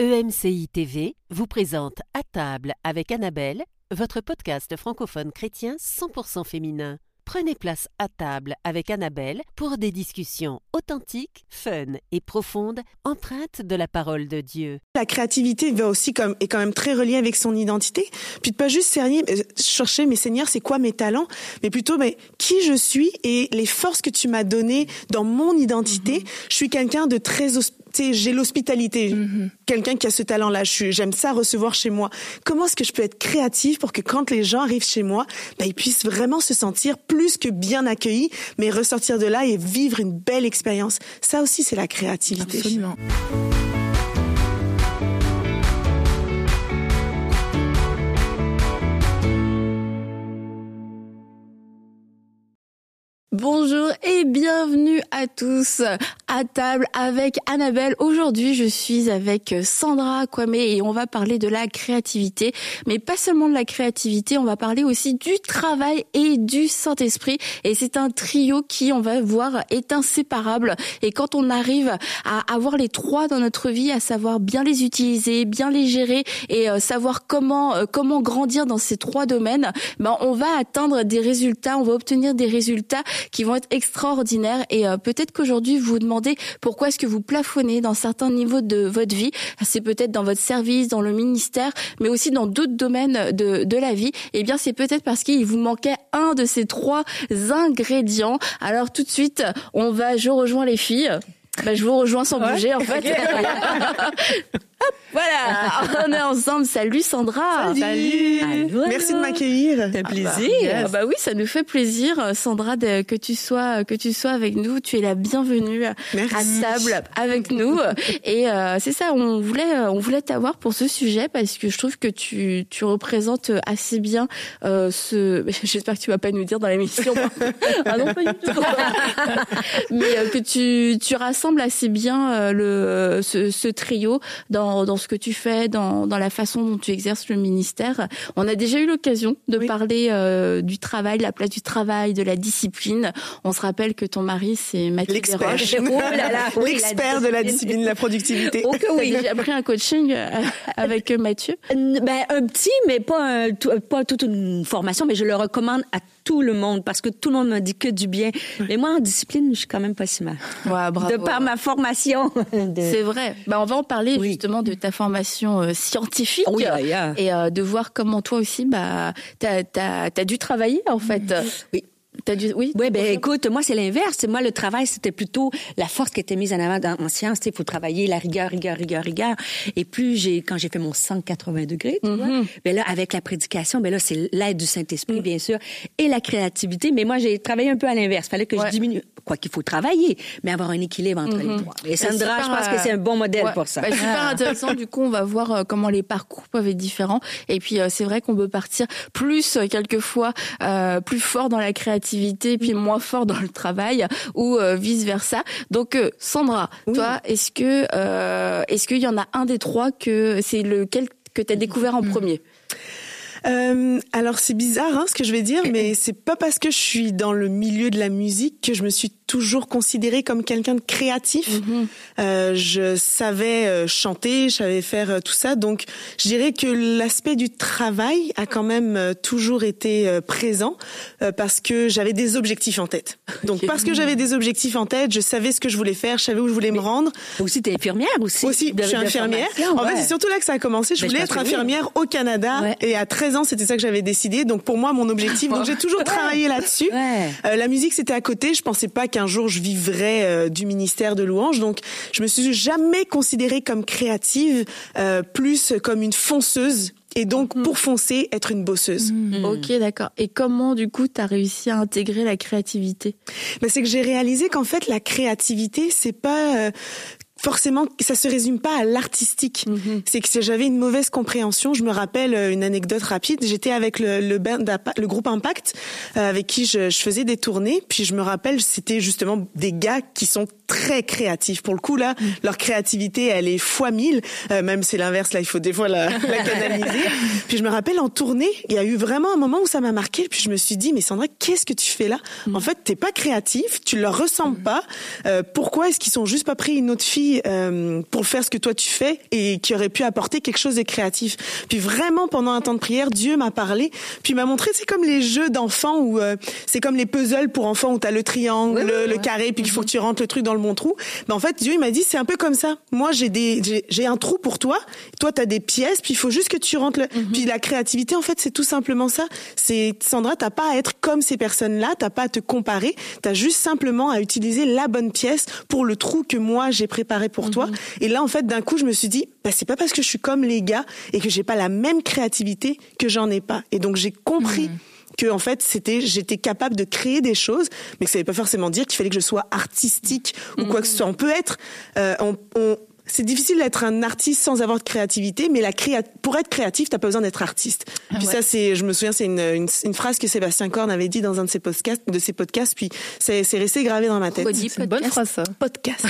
EMCI TV vous présente À table avec Annabelle, votre podcast francophone chrétien 100% féminin. Prenez place à table avec Annabelle pour des discussions authentiques, fun et profondes, empreintes de la parole de Dieu. La créativité va aussi comme est quand même très reliée avec son identité. Puis de pas juste euh, chercher mes seigneurs, c'est quoi mes talents, mais plutôt mais qui je suis et les forces que tu m'as données dans mon identité. Je suis quelqu'un de très j'ai l'hospitalité, quelqu'un qui a ce talent-là, j'aime ça recevoir chez moi. Comment est-ce que je peux être créative pour que quand les gens arrivent chez moi, ben, ils puissent vraiment se sentir plus que bien accueillis, mais ressortir de là et vivre une belle expérience? Ça aussi, c'est la créativité. Absolument. Bonjour et bienvenue à tous à table avec Annabelle. Aujourd'hui, je suis avec Sandra Kwame et on va parler de la créativité, mais pas seulement de la créativité, on va parler aussi du travail et du Saint-Esprit. Et c'est un trio qui, on va voir, est inséparable. Et quand on arrive à avoir les trois dans notre vie, à savoir bien les utiliser, bien les gérer et euh, savoir comment euh, comment grandir dans ces trois domaines, ben on va atteindre des résultats, on va obtenir des résultats qui vont être extraordinaires. Et euh, peut-être qu'aujourd'hui, vous vous demandez pourquoi est-ce que vous plafonnez dans certains niveaux de votre vie. C'est peut-être dans votre service, dans le ministère, mais aussi dans d'autres domaines de, de la vie. Eh bien, c'est peut-être parce qu'il vous manquait un de ces trois ingrédients. Alors tout de suite, on va, je rejoins les filles. Ben, je vous rejoins sans bouger en fait. voilà, on est ensemble. Salut Sandra. Salut. Merci de m'accueillir. Ça fait plaisir. Ah bah, oui, ça nous fait plaisir, Sandra, que tu sois que tu sois avec nous. Tu es la bienvenue Merci. à table avec nous. Et euh, c'est ça, on voulait on voulait t'avoir pour ce sujet parce que je trouve que tu tu représentes assez bien euh, ce. J'espère que tu vas pas nous dire dans l'émission. ah non, pas du tout. Mais euh, que tu tu rassembles assez bien euh, le ce, ce trio dans dans, ce que tu fais, dans, dans la façon dont tu exerces le ministère. On a déjà eu l'occasion de parler euh, du travail, la place du travail, de la discipline. On se rappelle que ton mari, c'est Mathieu L'expert. Oh L'expert de la discipline, de la productivité. Ok, oui. J'ai appris un coaching euh, avec Mathieu. Ben, un petit, mais pas, un, pas toute une formation, mais je le recommande à tout le monde parce que tout le monde m'a dit que du bien. Mais moi, en discipline, je suis quand même pas si mal. Ouais, bravo. De par ma formation. C'est vrai. Ben, on va en parler justement de ta formation euh, scientifique oui, et euh, de voir comment toi aussi, bah, t'as as, dû travailler en fait. Oui. T'as dû, oui. Oui, ben écoute, moi c'est l'inverse. Moi le travail c'était plutôt la force qui était mise en avant dans, en sciences. Il faut travailler la rigueur, rigueur, rigueur, rigueur. Et plus j'ai, quand j'ai fait mon 180 degrés, tu vois, Mm-hmm. ben là avec la prédication, ben là c'est l'aide du Saint Esprit bien sûr et la créativité. Mais moi j'ai travaillé un peu à l'inverse. Fallait que Ouais. je diminue. Quoi qu'il faut travailler, mais avoir un équilibre entre les trois. Et Sandra, super, je pense euh, que c'est un bon modèle Ouais. pour ça. Bah, super intéressant. Du coup, on va voir euh, comment les parcours peuvent être différents. Et puis, euh, c'est vrai qu'on peut partir plus euh, quelquefois euh, plus fort dans la créativité, puis moins fort dans le travail, ou vice versa. Donc, euh, Sandra, toi, est-ce que euh, est-ce qu'il y en a un des trois que c'est lequel que tu as découvert en premier? Euh, alors c'est bizarre hein, ce que je vais dire, mais c'est pas parce que je suis dans le milieu de la musique que je me suis toujours considérée comme quelqu'un de créatif. Euh, je savais euh, chanter, je savais faire euh, tout ça, donc je dirais que l'aspect du travail a quand même euh, toujours été présent parce que j'avais des objectifs en tête. Donc parce que j'avais des objectifs en tête, je savais ce que je voulais faire, je savais où je voulais me rendre. Aussi, t'es infirmière aussi. Aussi, je suis infirmière. En fait, c'est surtout là que ça a commencé. Je Ben, voulais être oui. infirmière au Canada Ouais. et à 13 ans, c'était ça que j'avais décidé. Donc pour moi, mon objectif. Donc j'ai toujours travaillé là-dessus. Ouais. Euh, la musique, c'était à côté. Je pensais pas qu'un jour je vivrais euh, du ministère de louange. Donc je me suis jamais considérée comme créative, euh, plus comme une fonceuse. Et donc Mm. pour foncer, être une bosseuse. Ok, d'accord. Et comment, du coup, tu as réussi à intégrer la créativité? Mais c'est que j'ai réalisé qu'en fait la créativité c'est pas euh, forcément ça se résume pas à l'artistique. C'est que j'avais une mauvaise compréhension, je me rappelle euh, une anecdote rapide, j'étais avec le le, le groupe Impact euh, avec qui je, je faisais des tournées, puis je me rappelle c'était justement des gars qui sont très créatifs. Pour le coup là, leur créativité elle est fois mille, euh, même c'est l'inverse là, il faut des fois la, la canaliser. puis je me rappelle en tournée, il y a eu vraiment un moment où ça m'a marqué, puis je me suis dit mais Sandra, qu'est-ce que tu fais là? En fait, t'es pas créatif, tu leur ressembles pas. Euh, pourquoi est-ce qu'ils sont juste pas pris une autre fille? Euh, pour faire ce que toi tu fais et qui aurait pu apporter quelque chose de créatif. Puis vraiment pendant un temps de prière, Dieu m'a parlé, puis m'a montré c'est comme les jeux d'enfants où euh, c'est comme les puzzles pour enfants où tu as le triangle, le, carré puis qu'il faut que tu rentres le truc dans le bon trou. Mais en fait, Dieu il m'a dit c'est un peu comme ça. Moi, j'ai des j'ai un trou pour toi, toi tu as des pièces, puis il faut juste que tu rentres le... Mhm. puis la créativité en fait, c'est tout simplement ça. C'est Sandra, t'as pas à être comme ces personnes-là, t'as pas à te comparer, t'as juste simplement à utiliser la bonne pièce pour le trou que moi j'ai préparé pour toi. Mhm. Et là, en fait, d'un coup, je me suis dit, bah, c'est pas parce que je suis comme les gars et que j'ai pas la même créativité que j'en ai pas. Et donc, j'ai compris. Mhm. que en fait c'était j'étais capable de créer des choses mais que ça veut pas forcément dire qu'il fallait que je sois artistique ou quoi que ce soit on peut être euh, on, on, c'est difficile d'être un artiste sans avoir de créativité, mais la créa pour être créatif, t'as pas besoin d'être artiste. Ah puis ça, c'est, je me souviens, c'est une, une, une, phrase que Sébastien Korn avait dit dans un de ses podcasts, de ses podcasts, puis c'est, c'est resté gravé dans ma tête. C'est une bonne phrase, ça. Podcast.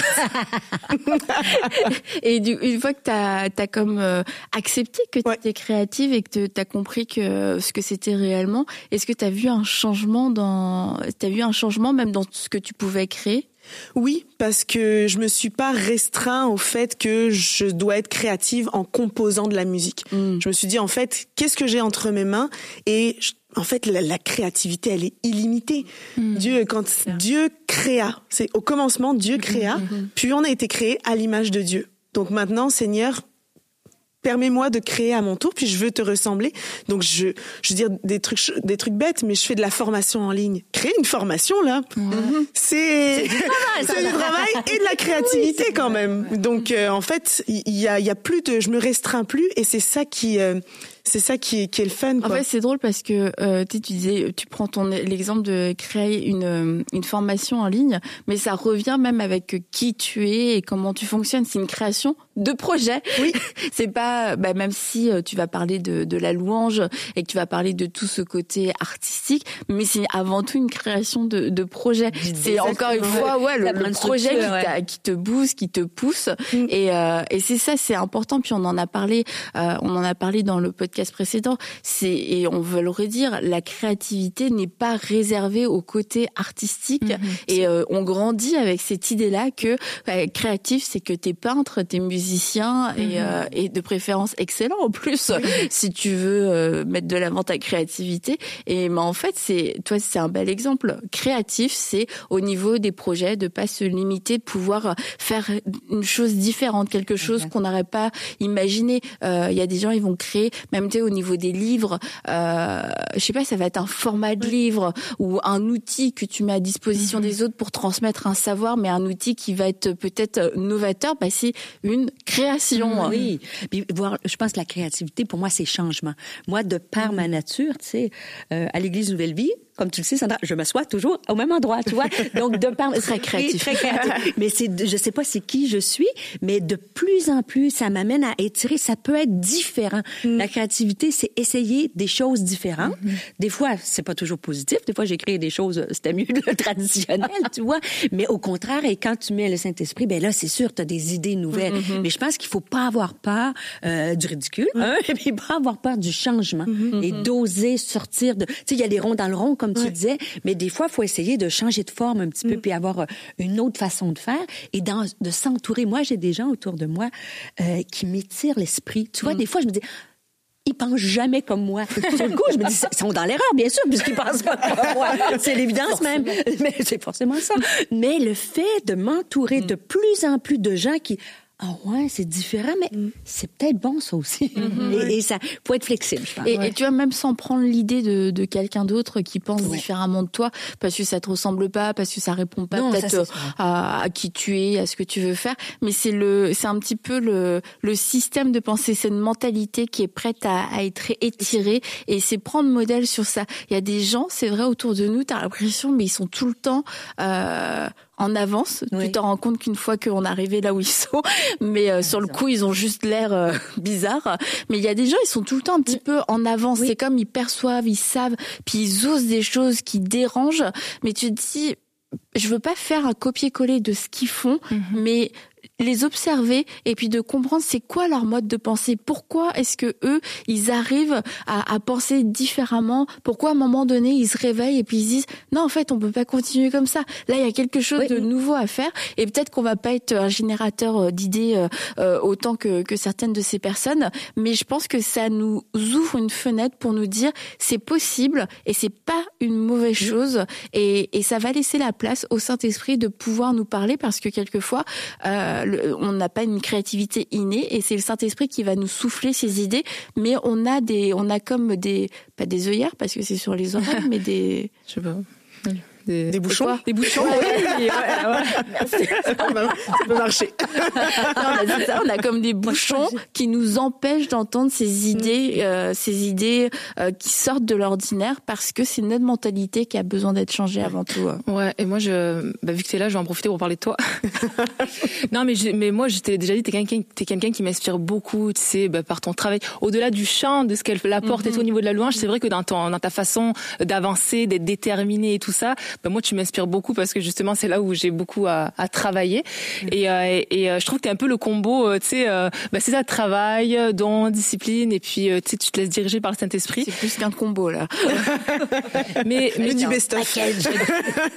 Et du, une fois que t'as, as comme euh, accepté que tu étais créative et que t'as compris que ce que c'était réellement, est-ce que t'as vu un changement dans, t'as vu un changement même dans ce que tu pouvais créer? Oui, parce que je me suis pas restreint au fait que je dois être créative en composant de la musique. Mm. Je me suis dit en fait, qu'est-ce que j'ai entre mes mains? Et en fait la, créativité elle est illimitée. Mm. Dieu quand Dieu créa, c'est au commencement Dieu créa, mm-hmm. puis on a été créé à l'image de Dieu. Donc maintenant Seigneur, permets-moi de créer à mon tour, puis je veux te ressembler. Donc je, je veux dire des trucs, des trucs bêtes, mais je fais de la formation en ligne. Créer une formation là, mhm. c'est c'est du travail et de la créativité quand même. Donc euh, en fait, il y, a, y a plus de, je me restreins plus, et c'est ça qui euh, c'est ça qui est, qui est le fun. Quoi. En fait, c'est drôle parce que euh, tu disais, tu prends ton l'exemple de créer une euh, une formation en ligne, mais ça revient même avec qui tu es et comment tu fonctionnes. C'est une création de projet. Oui. c'est pas, bah, même si euh, tu vas parler de de la louange et que tu vas parler de tout ce côté artistique, mais c'est avant tout une création de de projet. C'est encore une fois, ouais, le, projet qui, qui, te booste, qui te pousse, mm. et euh, et c'est ça, c'est important. Puis on en a parlé, euh, on en a parlé dans le podcast précédent, c'est et on veut le redire, la créativité n'est pas réservée au côté artistique. Mhm. et euh, on grandit avec cette idée-là que bah, créatif c'est que t'es peintre, t'es musicien et, mhm. euh, et de préférence excellent en plus si tu veux euh, mettre de l'avant ta créativité. Et mais en fait c'est toi c'est un bel exemple. Créatif c'est au niveau des projets de pas se limiter de pouvoir faire une chose différente quelque chose qu'on n'aurait pas imaginé. Il y a des gens ils vont créer même au niveau des livres, euh, je sais pas, ça va être un format de livre ou un outil que tu mets à disposition mhm. des autres pour transmettre un savoir, mais un outil qui va être peut-être novateur, bah c'est une création. Oui, puis voir, je pense que la créativité pour moi c'est changement. Moi, de par ma nature, tu sais, euh, à l'Église Nouvelle Vie, comme tu le sais, Sandra, je m'assois toujours au même endroit, tu vois. Donc, de par... très créatif. Très créatif. mais c'est, je sais pas c'est qui je suis, mais de plus en plus, ça m'amène à étirer. Ça peut être différent. Mm. La créativité, c'est essayer des choses différentes. Mm-hmm. Des fois, c'est pas toujours positif. Des fois, j'ai créé des choses, c'était mieux le traditionnel, tu vois. Mais au contraire, et quand tu mets le Saint-Esprit, ben là, c'est sûr, tu as des idées nouvelles. Mm-hmm. Mais je pense qu'il faut pas avoir peur euh, du ridicule, hein, et puis pas avoir peur du changement mm-hmm. et d'oser sortir de. Tu sais, il y a des ronds dans le rond, comme tu disais, mais des fois, il faut essayer de changer de forme un petit peu, mm. puis avoir euh, une autre façon de faire et dans, de s'entourer. Moi, j'ai des gens autour de moi euh, qui m'étirent l'esprit. Tu vois, mm. des fois, je me dis, ils pensent jamais comme moi. Sur le coup, je me dis, ils sont dans l'erreur, bien sûr, puisqu'ils pensent pas comme moi. C'est l'évidence même. Mais c'est forcément ça. Mais le fait de m'entourer mm. de plus en plus de gens qui, ah ouais, c'est différent, mais mm. c'est peut-être bon ça aussi. Mm-hmm. et, ça faut être flexible. Je pense. Et, tu vois même sans prendre l'idée de, de quelqu'un d'autre qui pense différemment de toi, parce que ça te ressemble pas, parce que ça répond pas peut-être à, à, qui tu es, à ce que tu veux faire. Mais c'est le, c'est un petit peu le, le système de pensée, cette mentalité qui est prête à, à être étirée. Et c'est prendre modèle sur ça. Il y a des gens, c'est vrai autour de nous, t'as l'impression, mais ils sont tout le temps. Euh, en avance. Tu t'en rends compte qu'une fois qu'on est arrivé là où ils sont, mais euh, sur le coup, ils ont juste l'air euh, bizarre. Mais il y a des gens, ils sont tout le temps un petit peu en avance. C'est comme ils perçoivent, ils savent, puis ils osent des choses qui dérangent. Mais tu te dis, je veux pas faire un copier-coller de ce qu'ils font, mhm. mais les observer et puis de comprendre c'est quoi leur mode de pensée. Pourquoi est-ce que eux, ils arrivent à, à, penser différemment? Pourquoi à un moment donné, ils se réveillent et puis ils disent non, en fait, on peut pas continuer comme ça. Là, il y a quelque chose de nouveau à faire et peut-être qu'on va pas être un générateur euh, d'idées euh, euh, autant que, que certaines de ces personnes, mais je pense que ça nous ouvre une fenêtre pour nous dire c'est possible et c'est pas une mauvaise chose et, et ça va laisser la place au Saint-Esprit de pouvoir nous parler parce que quelquefois euh, on n'a pas une créativité innée et c'est le Saint-Esprit qui va nous souffler ses idées. Mais on a des on a comme des pas des œillères parce que c'est sur les oreilles mais des je sais pas des, des bouchons Des bouchons, oui. Merci. Ça peut marcher. Non, on, a ça, on a comme des bouchons qui nous empêchent d'entendre ces idées, mm. euh, ces idées euh, qui sortent de l'ordinaire parce que c'est notre mentalité qui a besoin d'être changée avant tout. Ouais, et moi, je, bah, vu que t'es là, je vais en profiter pour parler de toi. non, mais, je, mais moi, je t'ai déjà dit, t'es quelqu'un, t'es quelqu'un qui m'inspire beaucoup, tu sais, bah, par ton travail. Au-delà du chant, de ce qu'elle apporte et tout, au niveau de la louange, c'est vrai que dans, ton, dans ta façon d'avancer, d'être déterminé et tout ça, bah, moi tu m'inspires beaucoup parce que justement c'est là où j'ai beaucoup à, à travailler. Et, euh, et, euh, je trouve que t'es un peu le combo euh, tu sais bah, c'est ça travail don discipline et puis tu sais tu te laisses diriger par le Saint Esprit c'est plus qu'un combo là. Mais mais du best of.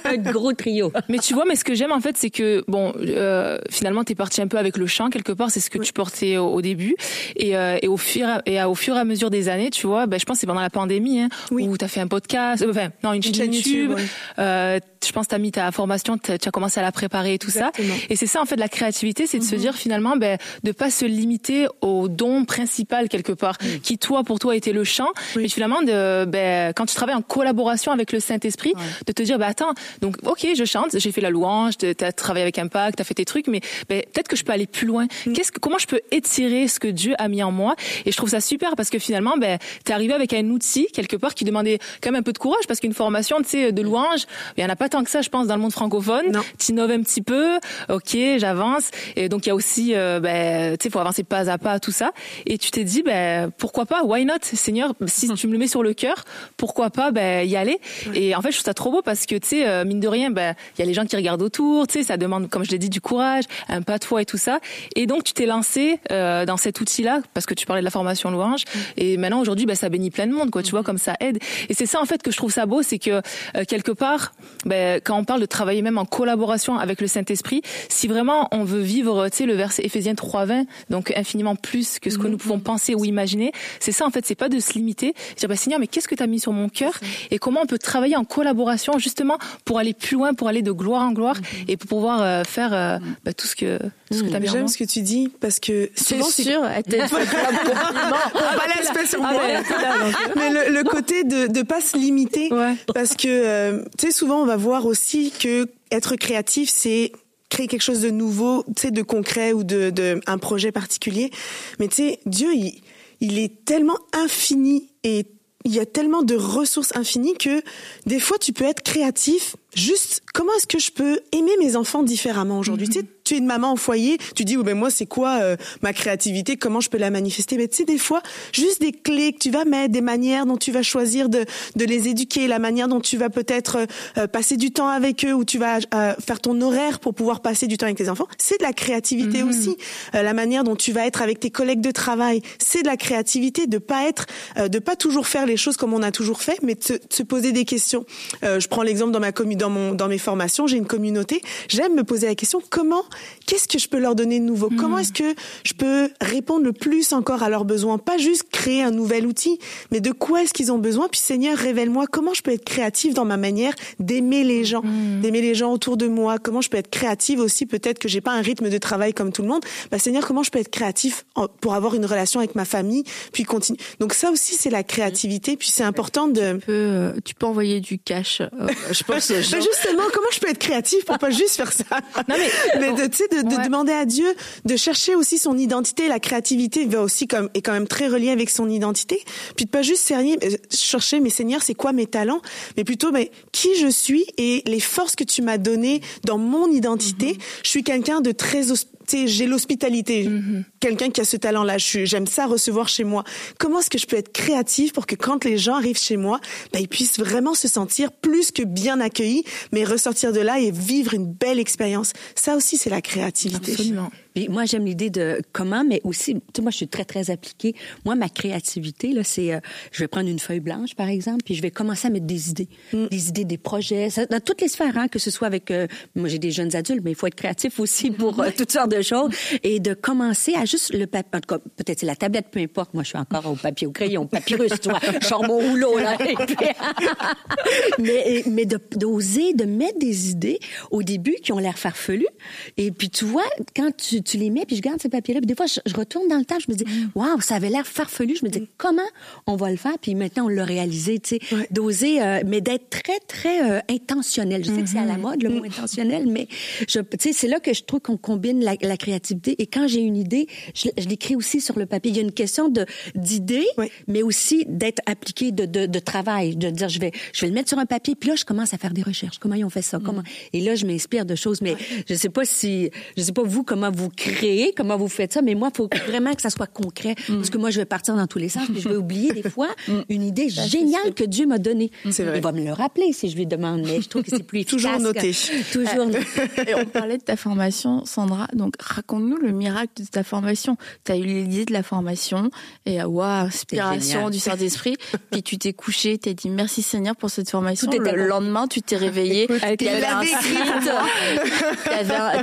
Un gros trio. Mais tu vois mais ce que j'aime en fait c'est que bon euh, finalement t'es parti un peu avec le chant quelque part c'est ce que tu portais au, début. Et, et au fur et à, au fur et à mesure des années tu vois bah, je pense c'est pendant la pandémie hein, oui. où t'as fait un podcast enfin non une, chaîne YouTube, YouTube euh, je pense tu as mis ta formation, tu as commencé à la préparer et tout ça. Et c'est ça en fait la créativité, c'est de se mhm. dire finalement ben de pas se limiter au don principal quelque part, qui toi pour toi était le chant, mais finalement de ben quand tu travailles en collaboration avec le Saint-Esprit, de te dire ben attends, donc OK, je chante, j'ai fait la louange, tu as travaillé avec Impact, tu as fait tes trucs mais ben, peut-être que je peux aller plus loin. Mm. Qu'est-ce que comment je peux étirer ce que Dieu a mis en moi? Et je trouve ça super parce que finalement ben tu es arrivé avec un outil quelque part qui demandait quand même un peu de courage parce qu'une formation tu sais de louange, il y en a pas tant que ça, je pense, dans le monde francophone. Tu innoves un petit peu, ok, j'avance. Et donc il y a aussi, euh, ben, tu sais, faut avancer pas à pas, tout ça. Et tu t'es dit, ben, pourquoi pas, why not, Seigneur, si tu me le mets sur le cœur, pourquoi pas, ben, y aller? Et en fait, je trouve ça trop beau parce que, tu sais, euh, mine de rien, ben, il y a les gens qui regardent autour, tu sais, ça demande, comme je l'ai dit, du courage, un pas de foi et tout ça. Et donc tu t'es lancé euh, dans cet outil-là parce que tu parlais de la formation louange. Et maintenant, aujourd'hui, ben, ça bénit plein de monde, quoi. Tu vois, comme ça aide. Et c'est ça en fait que je trouve ça beau, c'est que euh, quelque part, ben, quand on parle de travailler même en collaboration avec le Saint-Esprit, si vraiment on veut vivre, tu sais, le verset Éphésiens 3.20, donc infiniment plus que ce que nous pouvons penser ou imaginer, c'est ça en fait, c'est pas de se limiter, dire bah Seigneur, mais qu'est-ce que tu as mis sur mon cœur et comment on peut travailler en collaboration justement pour aller plus loin, pour aller de gloire en gloire et pour pouvoir euh, faire euh, bah, tout ce que ce que tu as mis J'aime ce que tu dis parce que c'est sûr, on va l'aspect sur moi. mais le, le, côté de de pas se limiter parce que euh, tu sais souvent on va voir aussi que être créatif, c'est créer quelque chose de nouveau, tu sais, de concret ou de, un projet particulier. Mais tu sais, Dieu, il, il est tellement infini et il y a tellement de ressources infinies que des fois tu peux être créatif juste comment est-ce que je peux aimer mes enfants différemment aujourd'hui? Tu sais, tu es une maman au foyer, tu dis oh ben moi c'est quoi euh, ma créativité, comment je peux la manifester? Mais tu sais des fois juste des clés que tu vas mettre, des manières dont tu vas choisir de de les éduquer, la manière dont tu vas peut-être euh, euh, passer du temps avec eux ou tu vas faire ton horaire pour pouvoir passer du temps avec tes enfants, c'est de la créativité mhm. aussi. la manière dont tu vas être avec tes collègues de travail, c'est de la créativité de pas être de pas toujours faire les choses comme on a toujours fait, mais de se, de se poser des questions. je prends l'exemple dans ma commune dans mon dans mes formations, j'ai une communauté, j'aime me poser la question comment qu'est-ce que je peux leur donner de nouveau? Hmm. Comment est-ce que je peux répondre le plus encore à leurs besoins? Pas juste créer un nouvel outil, mais de quoi est-ce qu'ils ont besoin? Puis Seigneur, révèle-moi comment je peux être créative dans ma manière d'aimer les gens, hmm. d'aimer les gens autour de moi. Comment je peux être créative aussi Peut-être que j'ai pas un rythme de travail comme tout le monde. Bah Seigneur, comment je peux être créatif pour avoir une relation avec ma famille, puis continuer. Donc ça aussi, c'est la créativité. Puis c'est important de. Tu peux, euh, tu peux envoyer du cash. Euh, je pense. Justement, comment je peux être créative pour pas juste faire ça? Non mais, mais de, tu sais, de, de demander à Dieu de chercher aussi son identité. La créativité va aussi comme est quand même très reliée avec son identité. Puis de pas juste euh, chercher, mais Seigneur, c'est quoi mes talents, mais plutôt, mais qui je suis et les forces que tu m'as données dans mon identité. Mm-hmm. Je suis quelqu'un de très j'ai l'hospitalité. Mm-hmm. Quelqu'un qui a ce talent-là, j'aime ça recevoir chez moi. Comment est-ce que je peux être créative pour que quand les gens arrivent chez moi, ben, ils puissent vraiment se sentir plus que bien accueillis, mais ressortir de là et vivre une belle expérience? Ça aussi, c'est la créativité. Absolument. Puis moi, j'aime l'idée de comment, mais aussi, tu sais, moi, je suis très, très appliquée. Moi, ma créativité, là, c'est, euh, je vais prendre une feuille blanche, par exemple, puis je vais commencer à mettre des idées. Mm. Des idées, des projets, ça, dans toutes les sphères, hein, que ce soit avec, euh, moi, j'ai des jeunes adultes, mais il faut être créatif aussi pour euh, toutes sortes de choses. Et de commencer à juste le papier, peut-être c'est la tablette, peu importe. Moi, je suis encore au papier, au crayon, papyrus, tu vois, charbon rouleau, là. mais, mais d'oser, de, mettre des idées au début qui ont l'air farfelues. Et puis, tu vois, quand tu, tu les mets, puis je garde ces papiers-là, puis des fois, je, retourne dans le temps, je me dis, mm. waouh, ça avait l'air farfelu. Je me dis, mm. comment on va le faire? Puis maintenant, on l'a réalisé, tu sais, d'oser, euh, mais d'être très, très euh, intentionnel. Je sais que c'est à la mm-hmm. mode, le mot intentionnel, mais je, tu sais, c'est là que je trouve qu'on combine la, la, créativité. Et quand j'ai une idée, je, je l'écris aussi sur le papier. Il y a une question de d'idée, mais aussi d'être appliqué de, de, de, travail, de dire, je vais, je vais le mettre sur un papier, puis là, je commence à faire des recherches. Comment ils ont fait ça? Comment? Et là, je m'inspire de choses, mais je sais pas si, je sais pas vous comment vous créez, comment vous faites ça, mais moi, il faut vraiment que ça soit concret. Mm. Parce que moi, je vais partir dans tous les sens, puis je vais oublier des fois mm. une idée ben, géniale que Dieu m'a donnée. Vrai. Il va me le rappeler si je lui demande, mais je trouve que c'est plus efficace. Toujours noté. Toujours noté. Et on parlait de ta formation, Sandra. Donc, raconte-nous le miracle de ta formation. Tu as eu l'idée de la formation et waouh, inspiration du Saint-Esprit. puis tu t'es couché, tu t'es dit merci Seigneur pour cette formation. Tout le lendemain, tu t'es réveillé. Il y avait un site,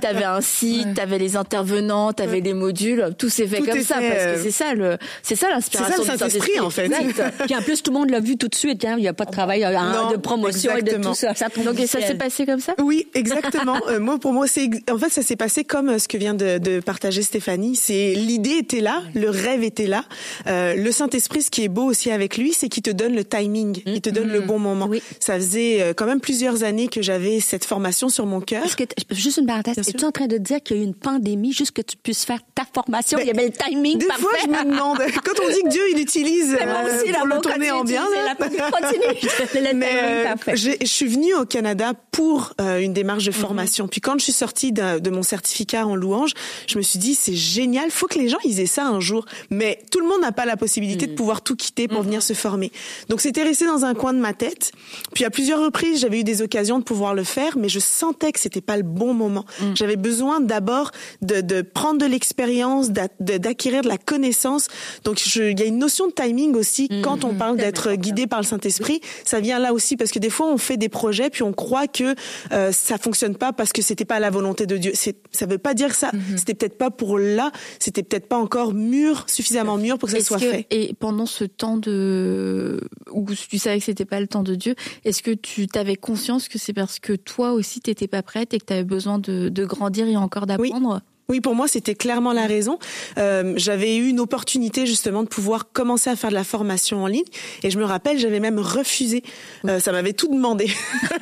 t'avais un, un site, t'avais les intervenants, t'avais les modules. Tout s'est fait comme ça parce que euh, c'est ça le, c'est ça l'inspiration du Saint-Esprit en fait. Puis en plus tout le monde l'a vu tout de suite. Hein. Il n'y a pas de travail de promotion et de tout ça. Donc et ça s'est passé comme ça? Oui, exactement. euh, moi pour moi c'est en fait ça s'est passé comme euh, ce que vient de, de partager Stéphanie. C'est l'idée était là, le rêve était là. Euh, le Saint-Esprit, ce qui est beau aussi avec lui, c'est qu'il te donne le timing, il te donne le mm-hmm. bon moment. Oui. Ça faisait euh, quand même plusieurs années que j'avais cette formation sur mon cœur. Juste une parenthèse, es-tu en train de dire qu'il y a eu une pandémie juste que tu puisses faire ta formation ben, Il y avait le timing des parfait. fois, je me demande quand on dit que Dieu il utilise euh, pour le tourner en bien. La continue. Mais euh, je suis venue au Canada pour euh, une démarche de mm-hmm. formation. Puis quand je suis sortie de, de, mon certificat en louange, je me suis dit c'est génial, faut que les gens ils aient ça un jour. Mais tout le monde n'a pas la possibilité de mm. pouvoir tout quitter pour mm-hmm. venir se former. Donc c'était resté dans un coin de ma tête. Puis à plusieurs reprises, j'avais eu des occasions de pouvoir le faire, mais je sentais que c'était pas le bon moment. J'avais besoin d'abord de, de, prendre de l'expérience, d'acquérir de la connaissance. Donc il y a une notion de timing aussi mm-hmm. quand on parle d'être guidé par le Saint-Esprit. Ça vient là aussi parce que des fois on fait des projets puis on croit que euh, ça fonctionne pas parce que c'était pas la volonté de Dieu. Ça veut pas dire ça. Mm-hmm. C'était peut-être pas pour là. C'était peut-être pas encore mûr, suffisamment mûr pour que ça soit fait. Et pendant ce temps de où tu savais que c'était pas le temps de Dieu, est-ce que tu t'avais conscience que c'est parce que toi aussi t'étais pas prête et que tu avais besoin de, de, grandir et encore d'apprendre? oui. Pour moi, c'était clairement la raison. Euh, j'avais eu une opportunité justement de pouvoir commencer à faire de la formation en ligne, et je me rappelle, j'avais même refusé. Euh, ça m'avait tout demandé.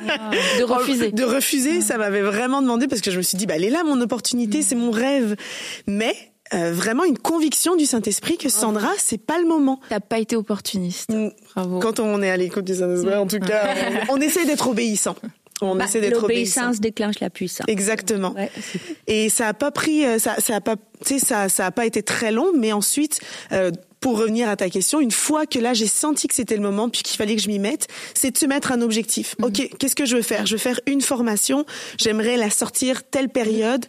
Ah, de refuser. de refuser, ça m'avait vraiment demandé parce que je me suis dit, bah, elle est là mon opportunité, mm. c'est mon rêve. Mais euh, vraiment une conviction du Saint-Esprit que Sandra, c'est pas le moment. T'as pas été opportuniste. Mm. Bravo. Quand on est à l'écoute du Saint-Esprit, en tout cas, on, on essaie d'être obéissant. On bah, essaie d'être L'obéissance déclenche la puissance. Exactement. Ouais, et ça a pas pris, euh, ça, ça a pas, tu sais, ça, ça a pas été très long, mais ensuite. Euh, pour revenir à ta question, une fois que là j'ai senti que c'était le moment, puis qu'il fallait que je m'y mette, c'est de se mettre un objectif. Mhm. Ok, qu'est-ce que je veux faire? Je veux faire une formation. J'aimerais la sortir telle période.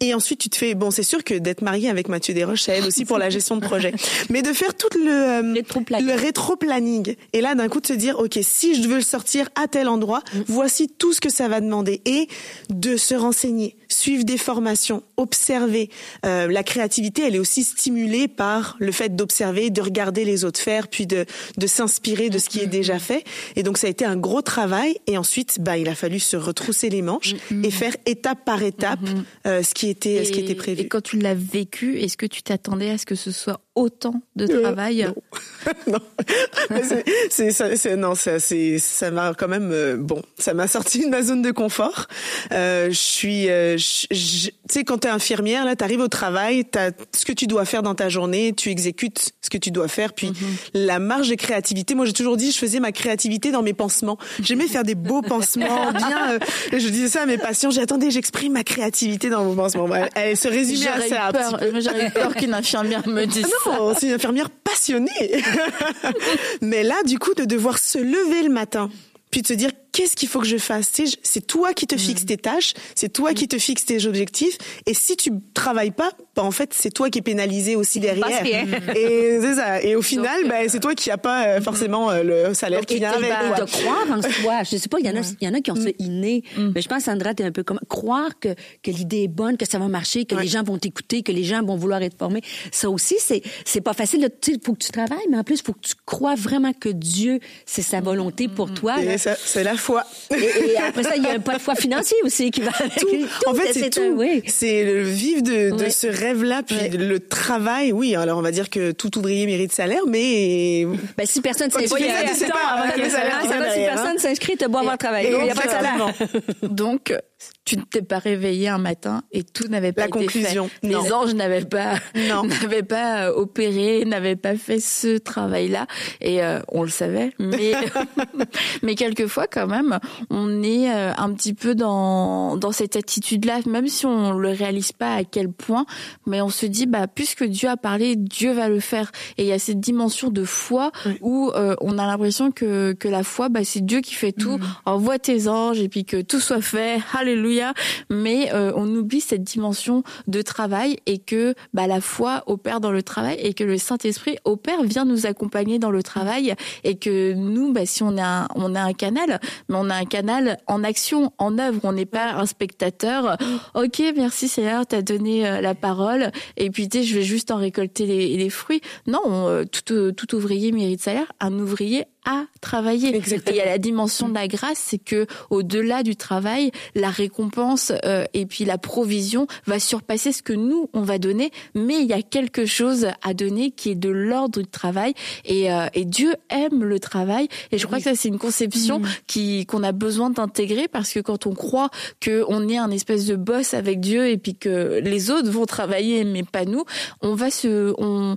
Et ensuite, tu te fais, bon, c'est sûr que d'être marié avec Mathieu Desroches, ça aide aussi pour la gestion de projet. Mais de faire tout le, euh, le rétro-planning. Et là, d'un coup, de se dire, OK, si je veux le sortir à tel endroit, mm. voici tout ce que ça va demander. Et de se renseigner, suivre des formations, observer. Euh, la créativité, elle est aussi stimulée par le fait d'observer, de regarder les autres faire, puis de, de s'inspirer de ce qui est déjà fait. Et donc, ça a été un gros travail. Et ensuite, bah, il a fallu se retrousser les manches mm, mm. et faire étape par étape mm-hmm. euh, ce qui était, ce qui était prévu. Et quand tu l'as vécu, est-ce que tu t'attendais à ce que ce soit autant de euh, travail Non, c'est, non, ça, c'est, ça m'a quand même, euh, bon, ça m'a sorti de ma zone de confort. Euh, je suis, euh, tu sais, quand t'es infirmière, là, t'arrives au travail, t'as ce que tu dois faire dans ta journée, tu exécutes ce que tu dois faire, puis mm-hmm. la marge de créativité. Moi, j'ai toujours dit, je faisais ma créativité dans mes pansements. J'aimais faire des beaux pansements, bien. je disais ça à mes patients. J'attendais, j'exprime ma créativité dans mon pansement. Elle, elle se résumait à ça. J'aurais peur qu'une infirmière me dise ah ça. c'est une infirmière passionnée. Mais là, du coup, de devoir se lever le matin, puis de se dire qu'est-ce qu'il faut que je fasse? C'est toi qui te mm. fixes tes tâches, c'est toi qui mm. te fixes tes objectifs. Et si tu travailles pas, bah, en fait, c'est toi qui es pénalisé aussi derrière. Et c'est ça. Et au final, bah, c'est toi qui a pas euh, forcément euh, le salaire qui vient avec. Et de croire en soi. Je sais pas, il y en a, il y en a qui ont ce inné. Mais je pense, Sandra, t'es un peu comme croire que que l'idée est bonne, que ça va marcher, que les gens vont t'écouter, que les gens vont vouloir être formés. Ça aussi, c'est c'est pas facile. Il faut que tu travailles, mais en plus, il faut que tu crois vraiment que Dieu, c'est sa volonté pour toi. C'est la foi. Et, après ça, il y a un pas de foi financier aussi qui va avec tout. En fait, c'est tout. C'est le vivre de, de ce rêve-là, puis le travail. Oui, alors on va dire que tout ouvrier mérite salaire, mais ben, si personne s'inscrit, si personne s'inscrit, tu dois avoir travail. Il n'y a pas de salaire. Donc, tu ne t'es pas réveillé un matin et tout n'avait pas la été conclusion. fait. Les anges n'avaient pas, n'avaient pas euh, opéré, n'avaient pas fait ce travail-là. Et euh, on le savait, mais mais quelquefois quand même, on est euh, un petit peu dans dans cette attitude-là, même si on le réalise pas à quel point, mais on se dit bah puisque Dieu a parlé, Dieu va le faire. Et il y a cette dimension de foi où on a l'impression que que la foi, bah c'est Dieu qui fait tout. Mm. Envoie tes anges et puis que tout soit fait. Alléluia. Mais euh, on oublie cette dimension de travail et que bah, la foi opère dans le travail et que le Saint-Esprit opère, vient nous accompagner dans le travail et que nous, bah, si on a un, canal, mais on a un canal en action, en œuvre. On n'est pas un spectateur. Ok, merci Seigneur, t'as donné euh, la parole et puis tu je vais juste en récolter les, fruits. Non, euh, tout, tout ouvrier mérite salaire. Un ouvrier à travailler. Exactement. Et il y a la dimension de la grâce, c'est que au-delà du travail, la récompense euh, et puis la provision va surpasser ce que nous on va donner, mais il y a quelque chose à donner qui est de l'ordre du travail et, euh, et Dieu aime le travail et je crois que ça c'est une conception mm. qui qu'on a besoin d'intégrer parce que quand on croit que on est un espèce de boss avec Dieu et puis que les autres vont travailler mais pas nous, on va se on,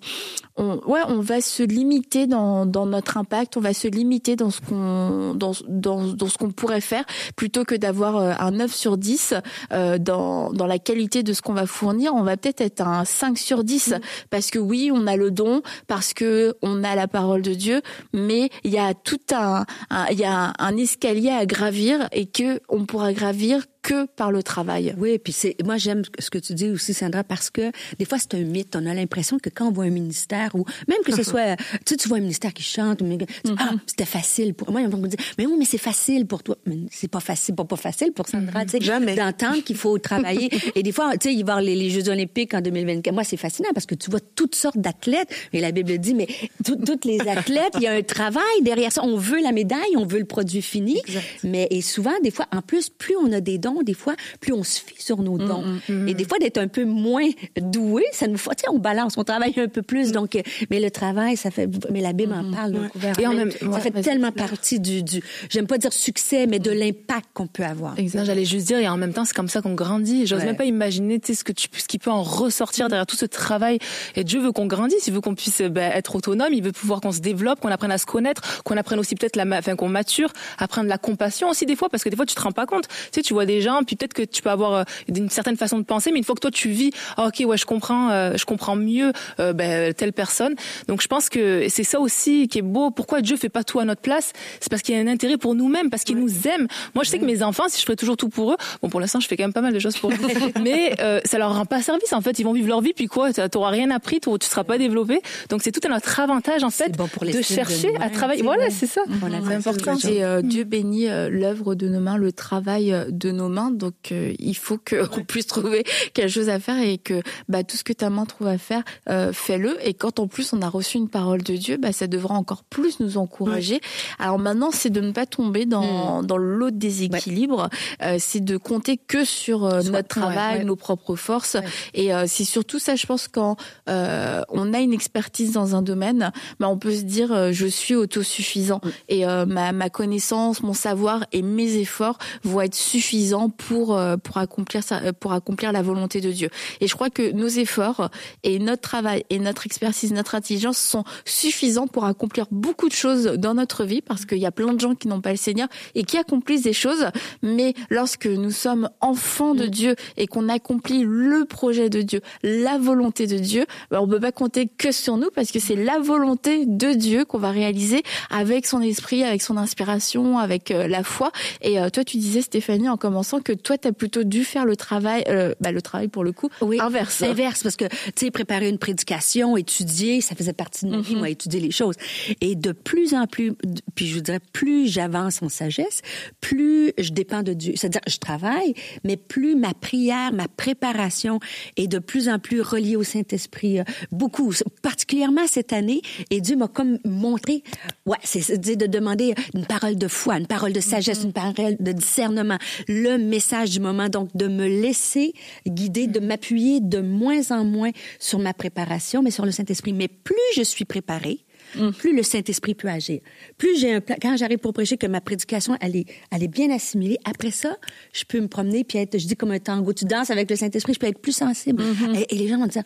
on ouais on va se limiter dans dans notre impact, on va se limiter dans ce qu'on dans, dans, dans ce qu'on pourrait faire plutôt que d'avoir euh, un 9 sur 10 euh, dans dans la qualité de ce qu'on va fournir, on va peut-être être un 5 sur 10 parce que oui, on a le don, parce que on a la parole de Dieu, mais il y a tout un, il y a un escalier à gravir et que on pourra gravir que par le travail. Oui, puis c'est moi j'aime ce que tu dis aussi Sandra parce que des fois c'est un mythe, on a l'impression que quand on voit un ministère ou même que ce soit tu sais tu vois un ministère qui chante mais ah, c'était facile pour moi ils vont me dire mais oui mais c'est facile pour toi. Mais c'est pas facile, pas pas facile pour Sandra, tu sais d'entendre qu'il faut travailler et des fois tu sais il va y avoir les, Jeux olympiques en 2024. Moi c'est fascinant parce que tu vois toutes sortes d'athlètes et la Bible dit mais toutes les athlètes, il y a un travail derrière ça, on veut la médaille, on veut le produit fini. Mais et souvent des fois en plus plus on a des dons des fois, plus on se fie sur nos mm, dons. Mm, mm. Et des fois, d'être un peu moins doué, ça nous faut, on balance, on travaille un peu plus. Donc, euh, mais le travail, ça fait, mais la Bible en parle. Et en même, ça fait tellement partie du, du j'aime pas dire succès, mais de l'impact qu'on peut avoir. Exactement. J'allais juste dire, et en même temps, c'est comme ça qu'on grandit. J'ose même pas imaginer, tu sais, ce que tu, ce qui peut en ressortir derrière tout ce travail. Et Dieu veut qu'on grandisse, il veut qu'on puisse bah, être autonome, il veut pouvoir qu'on se développe, qu'on apprenne à se connaître, qu'on apprenne aussi peut-être la, enfin, qu'on mature, apprendre la compassion aussi des fois, parce que des fois, tu te rends pas compte. Tu sais, tu vois des gens, puis peut-être que tu peux avoir euh, une certaine façon de penser, mais une fois que toi tu vis, ah, ok, ouais, je comprends, euh, je comprends mieux euh, ben, telle personne. Donc je pense que c'est ça aussi qui est beau. Pourquoi Dieu fait pas tout à notre place? C'est parce qu'il y a un intérêt pour nous-mêmes, parce qu'il nous aime. Moi, je sais que mes enfants, si je ferais toujours tout pour eux, bon, pour l'instant, je fais quand même pas mal de choses pour eux, mais ça leur rend pas service. En fait, ils vont vivre leur vie, puis quoi, t'auras rien appris, tu seras pas développé. Donc c'est tout à notre avantage en fait de chercher à travailler. Voilà, c'est ça. c'est important. Et Dieu bénit l'œuvre de nos mains, le travail de nos mains. Donc euh, il faut qu'on puisse trouver quelque chose à faire et que bah, tout ce que ta main trouve à faire, euh, fais-le. Et quand en plus on a reçu une parole de Dieu, bah, ça devra encore plus nous encourager. Alors maintenant, c'est de ne pas tomber dans, mm. dans l'autre déséquilibre. Euh, c'est de compter que sur notre travail, nos propres forces. Et c'est surtout ça, je pense, quand on a une expertise dans un domaine, bah, on peut se dire je suis autosuffisant mm. et ma, ma connaissance, mon savoir et mes efforts vont être suffisants temps pour pour accomplir ça, pour accomplir la volonté de Dieu. Et je crois que nos efforts et notre travail et notre expertise, notre intelligence sont suffisants pour accomplir beaucoup de choses dans notre vie, parce qu'il y a plein de gens qui n'ont pas le Seigneur et qui accomplissent des choses. Mais lorsque nous sommes enfants de mm. Dieu et qu'on accomplit le projet de Dieu, la volonté de Dieu, ben on peut pas compter que sur nous parce que c'est la volonté de Dieu qu'on va réaliser avec son esprit, avec son inspiration, avec euh, la foi. Et euh, toi, tu disais, Stéphanie, en commençant, que toi, tu as plutôt dû faire le travail, euh, bah, le travail pour le coup, oui, inverse. Inverse, parce que, tu sais, préparer une prédication, étudier, ça faisait partie de ma vie, mm-hmm. moi, étudier les choses. Et de plus en plus, puis je dirais, plus j'avance en sagesse, plus je dépends de Dieu. C'est-à-dire, je travaille, mais plus ma prière, ma préparation est de plus en plus reliée au Saint-Esprit. Beaucoup, particulièrement cette année. Et Dieu m'a comme montré, ouais, c'est de demander une parole de foi, une parole de sagesse, une parole de discernement, le message du moment. Donc, de me laisser guider, de m'appuyer de moins en moins sur ma préparation, mais sur le Saint-Esprit. Mais plus je suis préparée, Mm. plus le Saint-Esprit peut agir. Plus j'ai un plan, quand j'arrive pour prêcher que ma prédication, elle est, elle est bien assimilée, après ça, je peux me promener puis être, je dis comme un tango, tu danses avec le Saint-Esprit, je peux être plus sensible. Mm-hmm. et, les gens vont dire,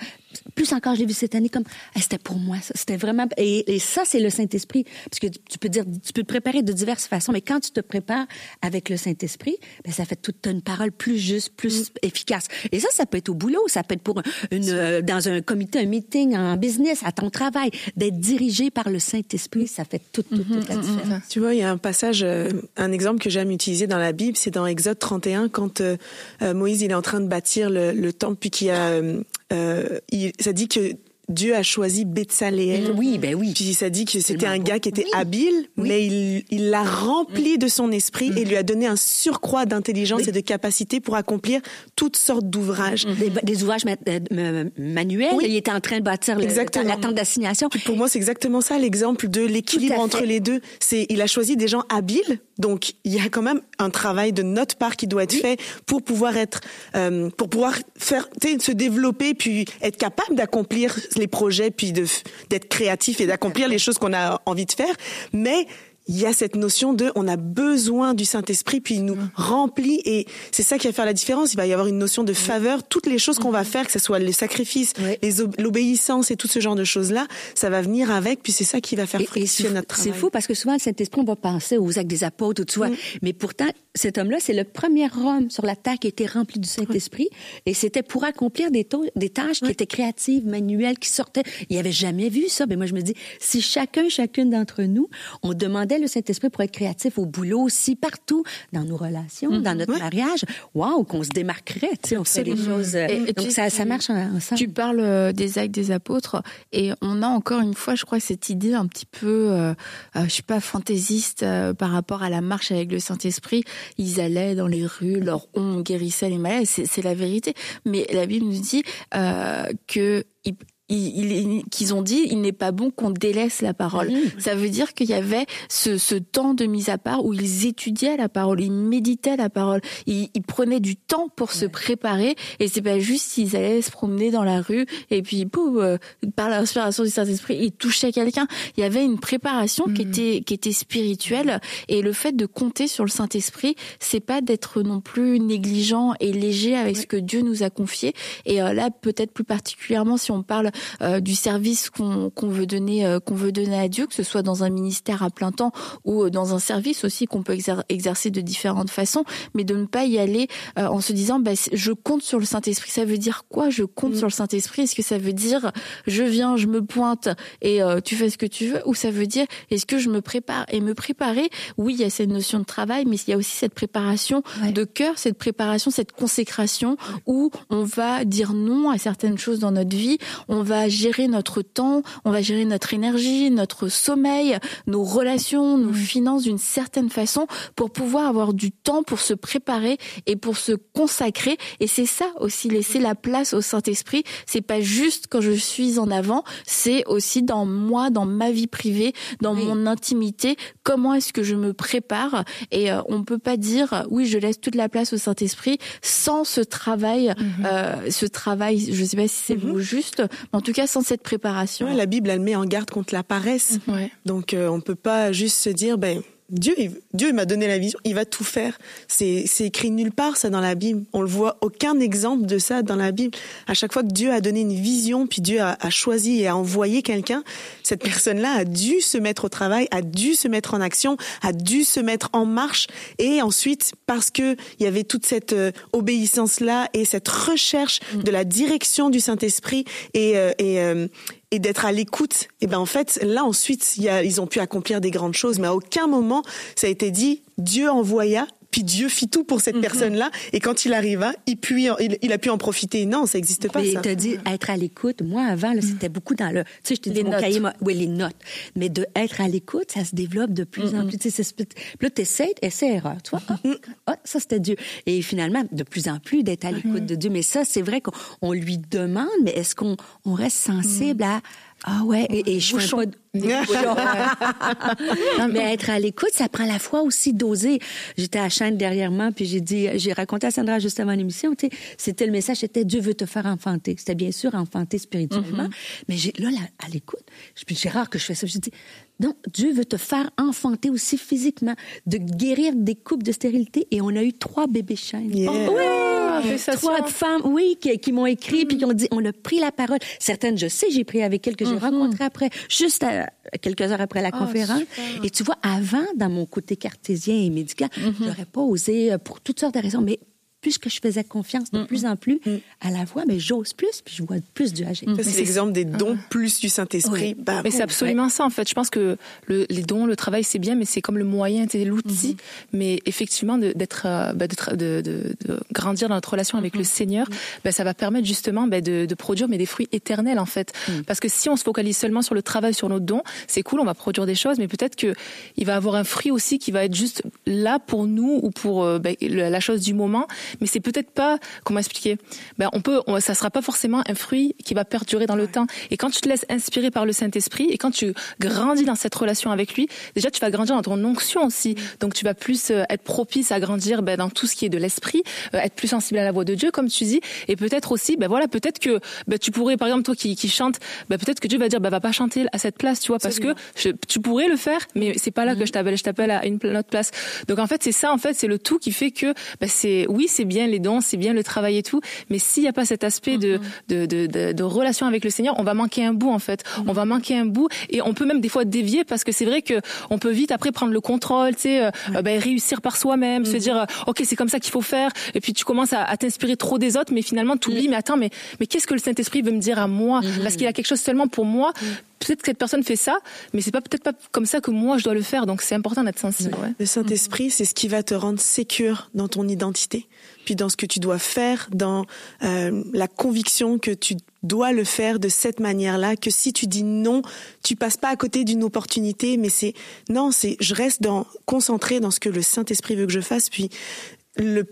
plus encore, j'ai vu cette année comme, c'était pour moi, ça. C'était vraiment, et, ça, c'est le Saint-Esprit. Parce que tu peux dire, tu peux te préparer de diverses façons, mais quand tu te prépares avec le Saint-Esprit, ben, ça fait toute une parole plus juste, plus mm. efficace. Et ça, ça peut être au boulot, ça peut être pour une, euh, dans un comité, un meeting, en business, à ton travail, d'être dirigé par le Saint-Esprit, ça fait toute, toute, toute la mhm, mhm, différence. Mhm. Tu vois, il y a un passage, euh, un exemple que j'aime utiliser dans la Bible, c'est dans Exode 31, quand euh, euh, Moïse il est en train de bâtir le, le temple, puis qu'il a, il, ça dit que Dieu a choisi Betsaléel. Oui, ben oui. Puis ça dit que c'était un gars qui était habile, mais il, il l'a rempli de son esprit et lui a donné un surcroît d'intelligence et de capacité pour accomplir toutes sortes d'ouvrages. Des, ouvrages euh, manuels. Il était en train de bâtir exactement. la tente d'assignation. Pour moi, c'est exactement ça l'exemple de l'équilibre entre les deux. C'est il a choisi des gens habiles, donc il y a quand même un travail de notre part qui doit être fait pour pouvoir être, euh, pour pouvoir faire, se développer puis être capable d'accomplir les projets, puis d'être créatif et d'accomplir les choses qu'on a envie de faire. Mais il y a cette notion de on a besoin du Saint-Esprit puis il nous mm. remplit et c'est ça qui va faire la différence. Il va y avoir une notion de mm. faveur. Toutes les choses qu'on va mm-hmm. faire que ce soit les sacrifices l'obéissance et tout ce genre de choses là ça va venir avec puis c'est ça qui va faire fructifier notre travail. c'est fou parce que souvent le Saint-Esprit on va penser aux actes des apôtres ou tu vois mm. mais pourtant cet homme-là c'est le premier homme sur la terre qui était rempli du Saint-Esprit. Et c'était pour accomplir des, des tâches qui étaient créatives manuelles qui sortaient. Il avait jamais vu ça. Mais moi je me dis si chacun chacune d'entre nous on demandait le Saint-Esprit pour être créatif au boulot aussi, partout, dans nos relations, mm-hmm. dans notre mariage. Waouh, qu'on se démarquerait, tu sais, on fait des choses. Euh, et, donc ça, ça marche ensemble. Tu parles euh, des actes des apôtres et on a encore une fois, je crois, cette idée un petit peu, euh, je suis pas fantaisiste par rapport à la marche avec le Saint-Esprit. Ils allaient dans les rues, leur on guérissait les malades, c'est la vérité. Mais la Bible nous dit que qu'ils ont dit il n'est pas bon qu'on délaisse la parole. Ça veut dire qu'il y avait ce, ce, temps de mise à part où ils étudiaient la parole, ils méditaient la parole, ils, ils prenaient du temps pour se préparer et c'est pas juste s'ils allaient se promener dans la rue et puis pouf, euh, par l'inspiration du Saint-Esprit ils touchaient quelqu'un. Il y avait une préparation qui mm. était qui était spirituelle et le fait de compter sur le Saint-Esprit, c'est pas d'être non plus négligent et léger avec ce que Dieu nous a confié et euh, là peut-être plus particulièrement si on parle euh, du service qu'on veut donner euh, qu'on veut donner à Dieu, que ce soit dans un ministère à plein temps ou euh, dans un service aussi qu'on peut exercer de différentes façons, mais de ne pas y aller en se disant bah, je compte sur le Saint-Esprit. Ça veut dire quoi Je compte mm. sur le Saint-Esprit? Est-ce que ça veut dire je viens, je me pointe et tu fais ce que tu veux, ou ça veut dire est-ce que je me prépare? Et me préparer Oui, il y a cette notion de travail, mais il y a aussi cette préparation de cœur, cette préparation, cette consécration où on va dire non à certaines choses dans notre vie. On va gérer notre temps, on va gérer notre énergie, notre sommeil, nos relations, nos mm. finances d'une certaine façon pour pouvoir avoir du temps pour se préparer et pour se consacrer. Et c'est ça aussi, laisser la place au Saint-Esprit. C'est pas juste quand je suis en avant, c'est aussi dans moi, dans ma vie privée, dans mon intimité. Comment est-ce que je me prépare Et euh, on peut pas dire oui, je laisse toute la place au Saint-Esprit sans ce travail, mm-hmm. euh, ce travail. Je sais pas si c'est mm juste, en tout cas, sans cette préparation. la Bible, elle met en garde contre la paresse. Donc, euh, on peut pas juste se dire, ben, Dieu, Dieu m'a donné la vision, il va tout faire. C'est, c'est écrit nulle part ça dans la Bible. On le voit aucun exemple de ça dans la Bible. À chaque fois que Dieu a donné une vision, puis Dieu a, a choisi et a envoyé quelqu'un, cette personne-là a dû se mettre au travail, a dû se mettre en action, a dû se mettre en marche. Et ensuite, parce que il y avait toute cette euh, obéissance-là et cette recherche de la direction du Saint-Esprit et, euh, et, euh, et d'être à l'écoute, et ben en fait là ensuite ils ont pu accomplir des grandes choses, mais à aucun moment ça a été dit Dieu envoya puis Dieu fit tout pour cette personne-là, et quand il arriva, il, puis, il, il, a pu en profiter. Non, ça n'existe pas. Mais ça. te dit être à l'écoute. Mon avant, là, c'était beaucoup dans le, tu sais, je te dis mon cahier, oui, les notes. Mais de être à l'écoute, ça se développe de plus en plus. Tu sais, c'est- là, t'essayes, essai erreur. Tu vois, ah, ah, ça c'était Dieu. Et finalement, de plus en plus d'être à l'écoute de Dieu. Mais ça, c'est vrai qu'on on lui demande, mais est-ce qu'on on reste sensible à ah ouais, et, et je fais pas non, mais être à l'écoute, ça prend la foi aussi d'oser. J'étais à la chaîne derrière moi, puis j'ai dit, j'ai raconté à Sandra juste avant l'émission, tu sais, c'était le message, c'était Dieu veut te faire enfanter. C'était bien sûr enfanter spirituellement, mais j'ai là, là, à l'écoute, c'est rare que je fais ça. J'ai dit, non, Dieu veut te faire enfanter aussi physiquement, de guérir des coupes de stérilité, et on a eu trois bébés chaînes. Yeah. oui, trois femmes, oui, qui, qui m'ont écrit, puis qui ont dit, on a pris la parole. Certaines, je sais, j'ai pris avec elles que j'ai rencontrées après, juste à- quelques heures après la conférence. Et tu vois, avant, dans mon côté cartésien et médical, j'aurais pas osé, euh, pour toutes sortes de raisons, mais puisque je faisais confiance de plus en plus à la voix, mais j'ose plus, puis je vois plus Dieu agir. Ça, c'est l'exemple des dons plus du Saint-Esprit. Oui. Bam. Mais c'est absolument ça en fait. Je pense que le, les dons, le travail, c'est bien, mais c'est comme le moyen, c'est l'outil. Mais effectivement, de- d'être, euh, bah, de, de, de grandir dans notre relation avec le Seigneur, bah, ça va permettre justement bah, de, de produire mais des fruits éternels en fait. Parce que si on se focalise seulement sur le travail, sur nos dons, c'est cool, on va produire des choses, mais peut-être que il va avoir un fruit aussi qui va être juste là pour nous ou pour euh, bah, le- la chose du moment. Mais c'est peut-être pas, comment expliquer ben, on peut, on, ça sera pas forcément un fruit qui va perdurer dans le temps. Et quand tu te laisses inspirer par le Saint-Esprit et quand tu grandis dans cette relation avec lui, déjà tu vas grandir dans ton onction aussi. Donc tu vas plus euh, être propice à grandir ben, dans tout ce qui est de l'esprit, euh, être plus sensible à la voix de Dieu, comme tu dis. Et peut-être aussi, ben voilà, peut-être que ben, tu pourrais, par exemple, toi qui, qui chante, ben, peut-être que Dieu va dire, ben, va pas chanter à cette place, tu vois, parce que je- tu pourrais le faire, mais c'est pas là que je t'appelle, je t'appelle à une autre place. Donc en fait, c'est ça, en fait, c'est le tout qui fait que, ben, c'est, oui, c'est bien les dons, c'est bien le travail et tout, mais s'il n'y a pas cet aspect de, de, de, de, de relation avec le Seigneur, on va manquer un bout, en fait. On va manquer un bout et on peut même des fois dévier parce que c'est vrai que on peut vite après prendre le contrôle, tu sais, euh, euh, ben, réussir par soi-même, se dire, euh, ok, c'est comme ça qu'il faut faire, et puis tu commences à, à t'inspirer trop des autres, mais finalement, tu oublies, mais attends, mais, mais qu'est-ce que le Saint-Esprit veut me dire à moi? Parce qu'il a quelque chose seulement pour moi. Peut-être que cette personne fait ça, mais c'est pas peut-être pas comme ça que moi je dois le faire. Donc c'est important d'être sensible. Ouais. Le Saint-Esprit, c'est ce qui va te rendre sécure dans ton identité, puis dans ce que tu dois faire, dans euh, la conviction que tu dois le faire de cette manière-là, que si tu dis non, tu passes pas à côté d'une opportunité, mais c'est non, c'est je reste dans concentré dans ce que le Saint-Esprit veut que je fasse, puis le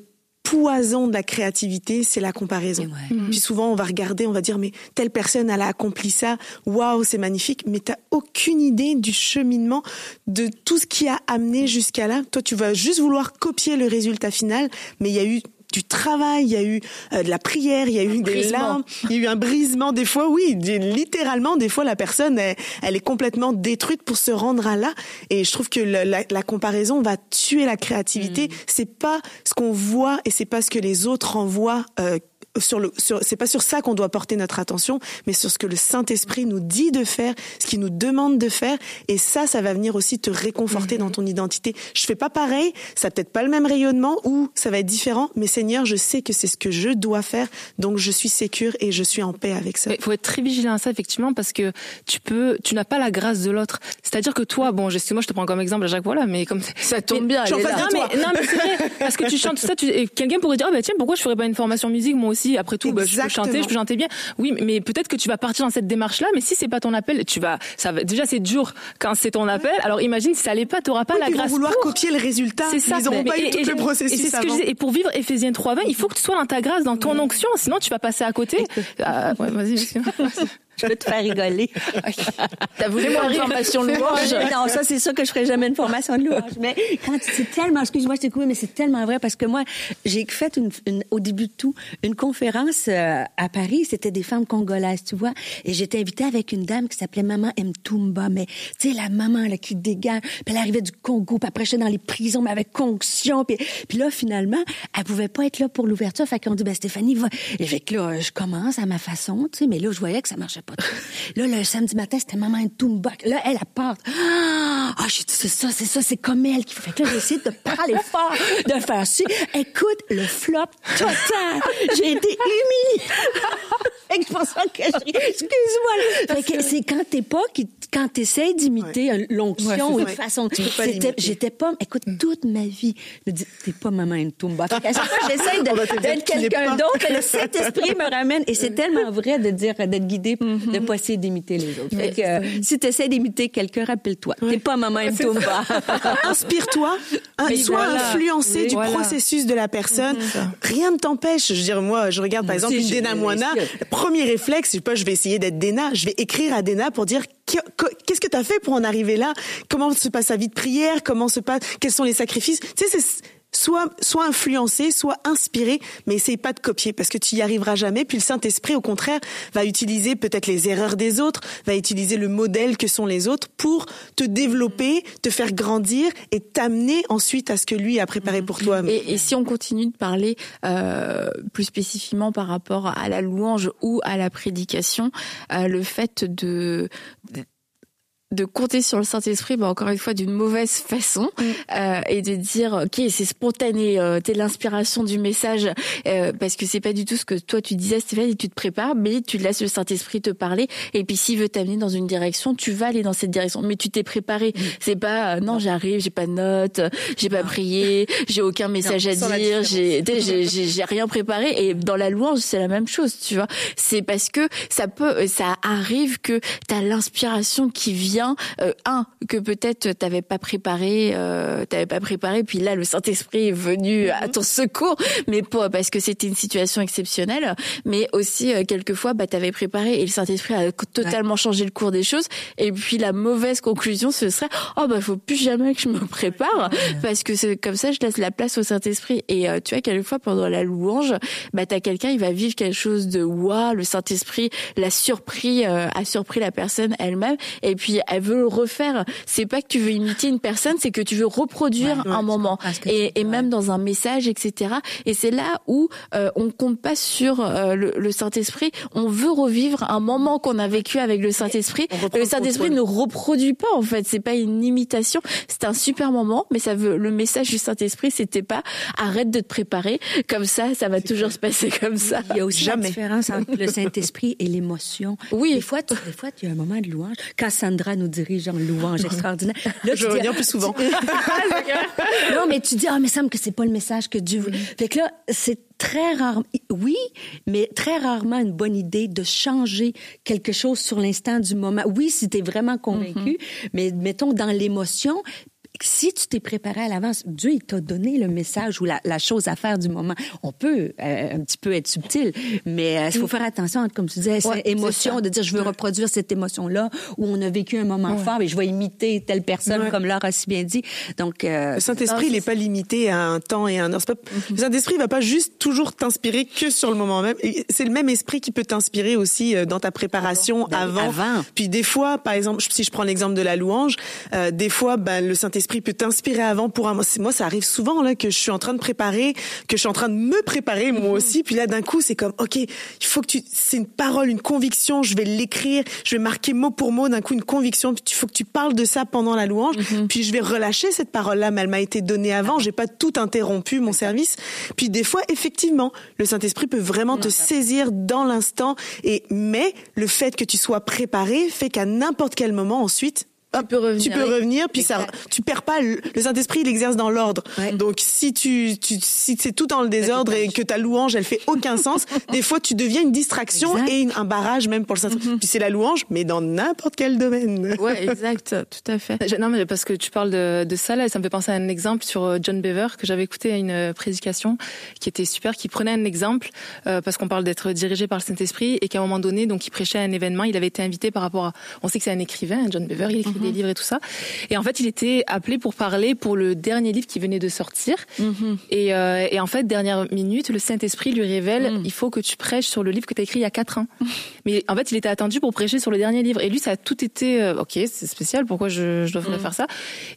poison de la créativité, c'est la comparaison. Ouais. Puis souvent, on va regarder, on va dire, mais telle personne, elle a accompli ça, waouh, c'est magnifique, mais t'as aucune idée du cheminement, de tout ce qui a amené jusqu'à là. Toi, tu vas juste vouloir copier le résultat final, mais il y a eu du travail, il y a eu euh, de la prière, il y a eu des brisement. larmes, il y a eu un brisement des fois, oui, littéralement des fois la personne elle, elle est complètement détruite pour se rendre à là. Et je trouve que le- la, la comparaison va tuer la créativité, c'est pas ce qu'on voit et c'est pas ce que les autres envoient euh, sur le sur c'est pas sur ça qu'on doit porter notre attention mais sur ce que le Saint-Esprit nous dit de faire ce qu'il nous demande de faire et ça ça va venir aussi te réconforter dans ton identité. Je fais pas pareil ça a peut-être pas le même rayonnement ou ça va être différent mais Seigneur je sais que c'est ce que je dois faire donc je suis sécure et je suis en paix avec ça. Il faut être très vigilant à ça effectivement parce que tu peux, tu n'as pas la grâce de l'autre. C'est-à-dire que toi, bon, je sais, moi je te prends comme exemple à Jacques voilà, mais comme Ça tombe bien, je elle est là. non, mais, non, mais c'est vrai, parce que tu chantes tout ça, tu, quelqu'un pourrait dire, ah, bah, tiens, pourquoi je ferais pas une formation musique, moi aussi, après tout, bah, je peux chanter, je peux chanter bien. Oui, mais- peut-être que tu vas partir dans cette démarche-là, mais si c'est pas ton appel, tu vas, ça va, déjà, c'est dur quand c'est ton appel. Alors, imagine, si ça allait pas, t'auras pas Oui, la puis ils vont grâce vouloir pour. copier le résultat C'est ça. ils n'auront pas eu tout et- le processus c'est ce que je avant. disais. Et pour vivre Éphésiens 3.20, il faut que tu sois dans ta grâce, dans ton onction, sinon tu vas passer à côté. Ah, ouais, vas-y. Je peux te faire rigoler. T'as voulu moi une formation de louange? Non, ça, c'est sûr que je ferai jamais une formation de louange. Mais quand c'est tellement, excuse-moi, je t'ai coupé, mais c'est tellement vrai parce que moi, j'ai fait une, une, au début de tout, une conférence euh, à Paris. C'était des femmes congolaises, tu vois. Et j'étais invitée avec une dame qui s'appelait Maman Mtumba. Mais, tu sais, la maman, là, qui dégage. Puis elle arrivait du Congo, puis après, j'étais dans les prisons, mais avec conction. Puis, puis là, finalement, elle pouvait pas être là pour l'ouverture. Fait qu'on dit, ben, Stéphanie, va. Et fait que là, je commence à ma façon, tu sais, mais là, je voyais que ça marchait pas. là, le samedi matin, c'était Maman Tumba. Là, elle, elle part. Ah, oh, j'ai dit, c'est ça, c'est ça, c'est comme elle qui fait que là, j'essaie de parler fort, de faire ci. Écoute, le flop total. J'ai été humiliée. que je pense que. Excuse-moi. Fait que c'est quand t'es pas, quand t'essayes d'imiter l'onction ou une façon. J'étais pas, écoute, toute ma vie, je me dis, t'es pas maman une tumba. Fait qu'à chaque fois, j'essaye d'être quelqu'un d'autre, le Saint-Esprit me ramène. Et c'est tellement vrai de dire, d'être guidé, de pas essayer d'imiter les autres. Fait que, si t'essaies d'imiter quelqu'un, rappelle-toi. T'es pas maman une tumba. Inspire-toi. Sois influencé du processus de la personne. Rien ne t'empêche. Je veux dire, moi, je regarde par exemple une Dena Moana. Le premier réflexe, je sais pas, je vais essayer d'être Dena. Je vais écrire à Dena pour dire qu'est-ce que tu as fait pour en arriver là? Comment se passe sa vie de prière? Comment se passe Quels sont les sacrifices? Tu sais, c'est soit soit influencé, soit inspiré, mais essaye pas de copier parce que tu y arriveras jamais. Puis le Saint-Esprit, au contraire, va utiliser peut-être les erreurs des autres, va utiliser le modèle que sont les autres pour te développer, te faire grandir et t'amener ensuite à ce que lui a préparé pour toi. Et, et si on continue de parler euh, plus spécifiquement par rapport à la louange ou à la prédication, euh, le fait de de compter sur le Saint-Esprit, bah encore une fois d'une mauvaise façon, mm. euh, et de dire ok c'est spontané, euh, t'es l'inspiration du message, euh, parce que c'est pas du tout ce que toi tu disais Stéphane, et tu te prépares, mais tu laisses le Saint-Esprit te parler, et puis s'il veut t'amener dans une direction, tu vas aller dans cette direction, mais tu t'es préparé. Mm. C'est pas euh, non j'arrive, j'ai pas de notes, j'ai pas prié, j'ai aucun message à dire, j'ai j'ai rien préparé, et dans la louange c'est la même chose, tu vois. C'est parce que ça peut, ça arrive que t'as l'inspiration qui vient euh, un que peut-être t'avais pas préparé, euh, t'avais pas préparé, puis là le Saint Esprit est venu à ton secours, mais pas parce que c'était une situation exceptionnelle, mais aussi euh, quelquefois bah t'avais préparé et le Saint Esprit a totalement changé le cours des choses, et puis la mauvaise conclusion ce serait oh bah faut plus jamais que je me prépare parce que c'est comme ça je laisse la place au Saint Esprit et euh, tu vois quelquefois pendant la louange bah t'as quelqu'un il va vivre quelque chose de waouh le Saint Esprit l'a surpris euh, a surpris la personne elle-même et puis elle veut le refaire. C'est pas que tu veux imiter une personne, c'est que tu veux reproduire un moment. Et, et même dans un message, etc. Et c'est là où euh, on compte pas sur euh, le, le Saint-Esprit. On veut revivre un moment qu'on a vécu avec le Saint-Esprit. Le Saint-Esprit ne reproduit pas en fait. C'est pas une imitation. C'est un super moment, mais ça veut. Le message du Saint-Esprit, c'était pas arrête de te préparer. Comme ça, ça va toujours se passer comme ça. Il y a aussi Jamais. la différence entre le Saint-Esprit et l'émotion. Oui. Des fois, tu, des fois, tu as un moment de louange. Quand Sandra nous dirige en louange extraordinaire. Là, je reviens plus souvent. non, mais tu dis, ah, mais ça me que c'est pas le message que Dieu veut. Fait que là, c'est très rare, oui, mais très rarement une bonne idée de changer quelque chose sur l'instant du moment. Oui, si tu es vraiment convaincu, mm-hmm. mais mettons dans l'émotion, si tu t'es préparé à l'avance, Dieu, il t'a donné le message ou la, la, chose à faire du moment. On peut euh, un petit peu être subtil, mais il euh, faut faire attention, comme tu disais, cette émotion de dire je veux reproduire cette émotion-là où on a vécu un moment fort et je vais imiter telle personne, comme Laure a si bien dit. Donc, euh, le Saint-Esprit, il n'est pas limité à un temps et à un heure. Pas... Mm-hmm. Le Saint-Esprit va pas juste toujours t'inspirer que sur le moment même. C'est le même esprit qui peut t'inspirer aussi dans ta préparation avant. avant. Puis des fois, par exemple, si je prends l'exemple de la louange, euh, des fois, ben, le Saint-Esprit esprit peut t'inspirer avant pour un moi ça arrive souvent là que je suis en train de préparer que je suis en train de me préparer moi mhm. aussi. Puis là d'un coup c'est comme OK il faut que tu c'est une parole une conviction je vais l'écrire je vais marquer mot pour mot d'un coup une conviction. Puis il faut que tu parles de ça pendant la louange. Mhm. puis je vais relâcher cette parole là mais elle m'a été donnée avant. J'ai pas tout interrompu mon service. Puis des fois effectivement le Saint-Esprit peut vraiment te saisir dans l'instant. Et mais le fait que tu sois préparé fait qu'à n'importe quel moment ensuite tu peux revenir, tu peux revenir puis ça, tu perds pas le, Saint-Esprit, il exerce dans l'ordre. Donc si tu, tu si c'est tout dans le désordre et que ta louange, elle fait aucun sens, des fois tu deviens une distraction et un barrage même pour le Saint-Esprit. Mm-hmm. Puis c'est la louange, mais dans n'importe quel domaine. Ouais, exact, tout à fait. Non, mais parce que tu parles de, de ça là, ça me fait penser à un exemple sur euh, John Bever que j'avais écouté à une euh, prédication qui était super, qui prenait un exemple euh, parce qu'on parle d'être dirigé par le Saint-Esprit et qu'à un moment donné, donc il prêchait à un événement, il avait été invité par rapport à, on sait que c'est un écrivain, John Bever, il écrit des mhm. livres et tout ça, et en fait il était appelé pour parler pour le dernier livre qui venait de sortir, mhm. et, et, en fait dernière minute, le Saint-Esprit lui révèle, mhm. il faut que tu prêches sur le livre que tu as écrit il y a quatre ans, mais en fait il était attendu pour prêcher sur le dernier livre, et lui ça a tout été, ok c'est spécial, pourquoi je, je devrais faire ça,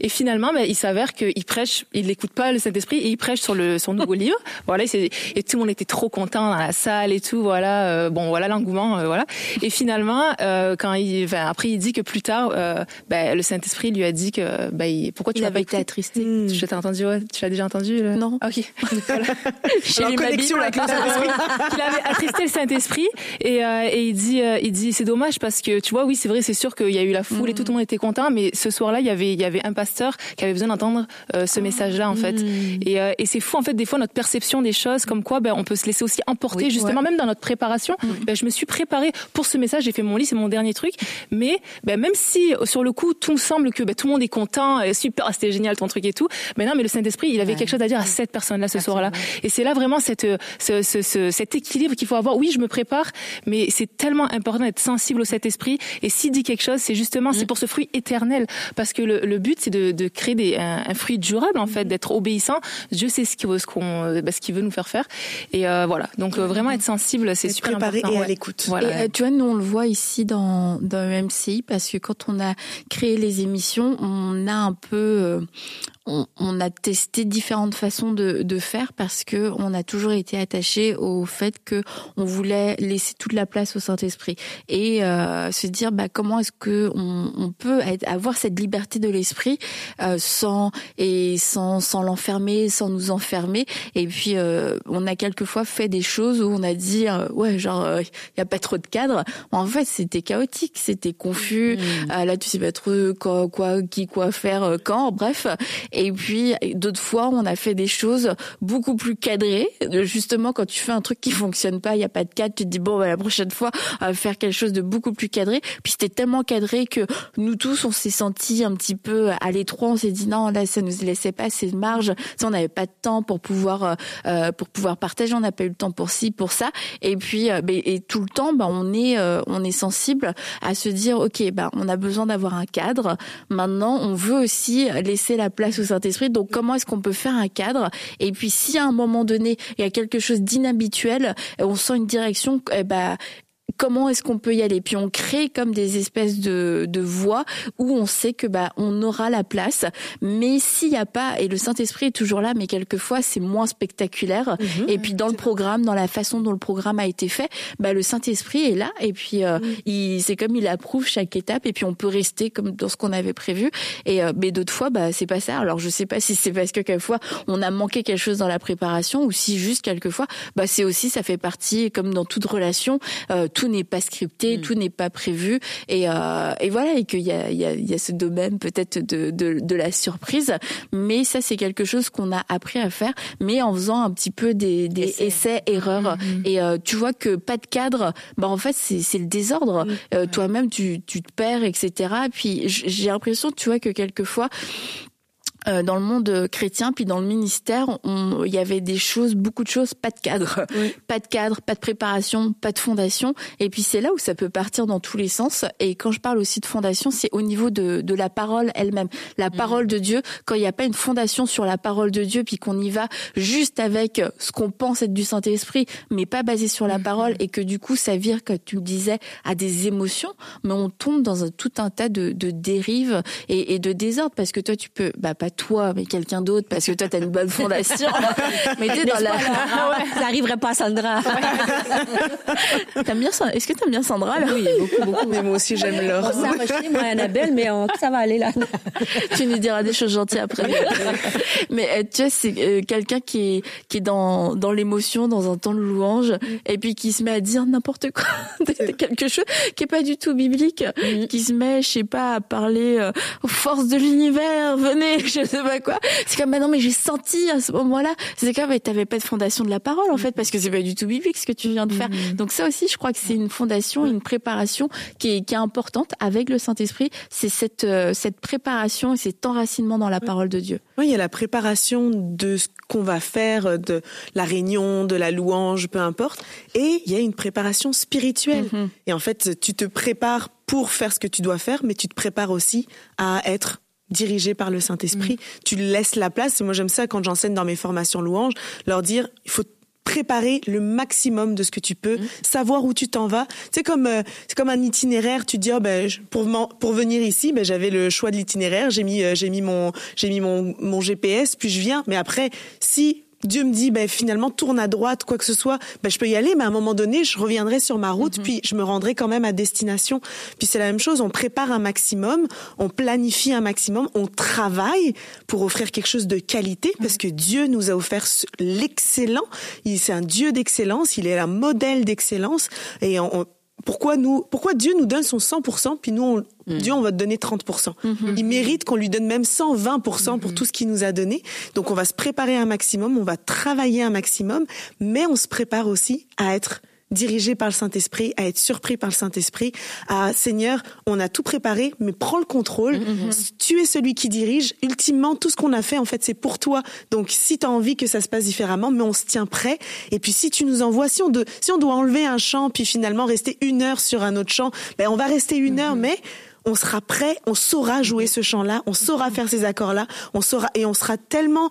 et finalement ben, il s'avère qu'il prêche, il n'écoute pas le Saint-Esprit et il prêche sur le son nouveau livre, voilà, et tout le monde était trop content dans la salle et tout, voilà, euh, bon, voilà l'engouement, euh, voilà. Et finalement, euh, quand il, enfin, après, il dit que plus tard, bah, le Saint Esprit lui a dit que, bah, pourquoi tu n'as pas été attristé mmh. Je t'ai entendu, ouais, tu l'as déjà entendu Non. Ok. Voilà. J'ai connexion avec le Saint Esprit. il avait attristé le Saint Esprit et, et il dit, il dit, c'est dommage parce que tu vois, oui, c'est vrai, c'est sûr qu'il y a eu la foule et tout le monde était content, mais ce soir-là, il y avait, il y avait un pasteur qui avait besoin d'entendre ce message-là en fait. Mmh. Et, et c'est fou en fait des fois notre perception des choses, comme quoi, ben, on peut se laisser aussi emporter justement, même dans notre préparation. Ben, je me suis préparée pour ce message, j'ai fait mon lit, c'est mon dernier truc. Mais ben, même si sur le coup tout me semble que ben, tout le monde est content, super, c'était génial ton truc et tout, ben non, mais le Saint Esprit, il avait quelque chose à dire à cette personne-là ce soir-là. Et c'est là vraiment cette, ce, ce, ce, cet équilibre qu'il faut avoir. Oui, je me prépare, mais c'est tellement important d'être sensible au Saint Esprit. Et s'il dit quelque chose, c'est justement c'est mm. pour ce fruit éternel, parce que le, le but c'est de, de, créer des, un, fruit durable en fait, mm. d'être obéissant. Dieu sait ce qu'il ce qu'on, ben, ce qu'il veut nous faire faire. Et euh, voilà, donc euh, vraiment être sensible, c'est super préparé important. et à l'écoute. Voilà. Et, tu vois, nous on le voit ici dans dans MCI parce que quand on a créé les émissions, on a un peu euh, on, a testé différentes façons de, de, faire parce que on a toujours été attaché au fait que on voulait laisser toute la place au Saint-Esprit et euh, se dire bah comment est-ce que on, on peut avoir cette liberté de l'esprit euh, sans et sans sans l'enfermer, sans nous enfermer. Et puis euh, on a quelquefois fait des choses où on a dit euh, ouais genre il y a pas trop de cadre. En fait c'était chaotique, c'était confus. Mmh. là tu sais pas trop quoi, quoi qui quoi faire quand. Bref et puis d'autres fois, on a fait des choses beaucoup plus cadrées. Justement, quand tu fais un truc qui fonctionne pas, il y a pas de cadre, tu te dis bon, bah, la prochaine fois, faire quelque chose de beaucoup plus cadré. Puis c'était tellement cadré que nous tous, on s'est sentis un petit peu à l'étroit. On s'est dit non, là, ça nous laissait pas assez de marge. Ça, on n'avait pas de temps pour pouvoir euh, euh, pour pouvoir partager. On n'a pas eu le temps pour ci, pour ça. Et puis, euh, et tout le temps, bah, on est on est sensible à se dire ok, bah, on a besoin d'avoir un cadre. Maintenant, on veut aussi laisser la place aux Saint-Esprit. Donc comment est-ce qu'on peut faire un cadre? Et puis si à un moment donné il y a quelque chose d'inhabituel, on sent une direction, eh ben comment est-ce qu'on peut y aller? Puis on crée comme des espèces de, de voies où on sait que bah on aura la place, mais s'il n'y a pas et le Saint Esprit est toujours là, mais quelquefois c'est moins spectaculaire. Mhm. et puis dans le programme, dans la façon dont le programme a été fait, bah le Saint Esprit est là et puis euh, il c'est comme il approuve chaque étape et puis on peut rester comme dans ce qu'on avait prévu. Et euh, mais d'autres fois, bah c'est pas ça. Alors je sais pas si c'est parce que quelquefois on a manqué quelque chose dans la préparation ou si juste quelquefois, bah c'est aussi ça fait partie comme dans toute relation. Euh, tout n'est pas scripté, mm. tout n'est pas prévu, et, euh, et voilà, et qu'il y a, il y, a, il y a ce domaine peut-être de, de, de, la surprise, mais ça c'est quelque chose qu'on a appris à faire, mais en faisant un petit peu des, des essais, erreurs, mm-hmm. et euh, tu vois que pas de cadre, bah en fait c'est, c'est le désordre, euh, toi-même tu, tu te perds, etc. Puis j'ai l'impression, tu vois que quelquefois dans le monde chrétien, puis dans le ministère, il y avait des choses, beaucoup de choses, pas de cadre, pas de cadre, pas de préparation, pas de fondation. Et puis c'est là où ça peut partir dans tous les sens. Et quand je parle aussi de fondation, c'est au niveau de, de la parole elle-même, la mhm. parole de Dieu. Quand il n'y a pas une fondation sur la parole de Dieu, puis qu'on y va juste avec ce qu'on pense être du Saint Esprit, mais pas basé sur la mhm. parole, et que du coup ça vire, comme tu le disais, à des émotions, mais on tombe dans un, tout un tas de, de dérives et, et de désordre parce que toi tu peux, bah pas toi, mais quelqu'un d'autre, parce que toi, t'as une bonne fondation. mais t'es dans la. Ça n'arriverait pas à Sandra. t'aimes bien Est-ce que t'aimes bien Sandra là? Oui, beaucoup, beaucoup. Mais moi aussi, j'aime l'or. Ça va chier, moi, Annabelle, mais ça va aller là. tu nous diras des choses gentilles après. mais euh, tu vois, c'est euh, quelqu'un qui est qui est dans dans l'émotion, dans un temps de louange, mm. et puis qui se met à dire n'importe quoi, quelque chose qui est pas du tout biblique, mm. qui se met, je sais pas, à parler euh, aux forces de l'univers, venez, je sais pas quoi. C'est comme, bah non, mais j'ai senti à ce moment-là. C'est comme, mais t'avais pas de fondation de la parole, en fait, parce que c'est pas du tout biblique ce que tu viens de faire. Mm. Donc ça aussi, je crois que c'est une fondation, une préparation qui est, qui est importante avec le Saint-Esprit. C'est cette, euh, cette préparation et cet enracinement dans la parole de Dieu. Oui, il y a la préparation de ce qu'on va faire, de la réunion, de la louange, peu importe. Et il y a une préparation spirituelle. Mm-hmm. Et en fait, tu te prépares pour faire ce que tu dois faire, mais tu te prépares aussi à être dirigé par le Saint-Esprit. Mm. Tu laisses la place. Et moi, j'aime ça quand j'enseigne dans mes formations louanges, leur dire, il faut préparer le maximum de ce que tu peux, mm. savoir où tu t'en vas. C'est comme euh, c'est comme un itinéraire. Tu dis oh, ben pour pour venir ici, ben j'avais le choix de l'itinéraire. J'ai mis euh, j'ai mis mon j'ai mis mon mon GPS puis je viens. Mais après si Dieu me dit, ben, finalement, tourne à droite, quoi que ce soit, ben, je peux y aller, mais à un moment donné, je reviendrai sur ma route, mhm. puis je me rendrai quand même à destination. Puis c'est la même chose, on prépare un maximum, on planifie un maximum, on travaille pour offrir quelque chose de qualité, parce que Dieu nous a offert l'excellent. C'est un Dieu d'excellence, il est un modèle d'excellence, et on, pourquoi nous, pourquoi Dieu nous donne son 100%, puis nous, on, mm. Dieu, on va te donner 30%. Mm-hmm. Il mérite qu'on lui donne même 120% pour mm-hmm. tout ce qu'il nous a donné. Donc, on va se préparer un maximum, on va travailler un maximum, mais on se prépare aussi à être dirigé par le Saint-Esprit, à être surpris par le Saint-Esprit, à Seigneur, on a tout préparé, mais prends le contrôle. Mm-hmm. Tu es celui qui dirige. Ultimement, tout ce qu'on a fait, en fait, c'est pour toi. Donc, si tu as envie que ça se passe différemment, mais on se tient prêt. Et puis, si tu nous envoies, si on, de, si on doit enlever un chant, puis finalement rester une heure sur un autre chant, ben, on va rester une heure, mm-hmm. mais on sera prêt, on saura jouer ce chant-là, on saura faire ces accords-là, on saura, et on sera tellement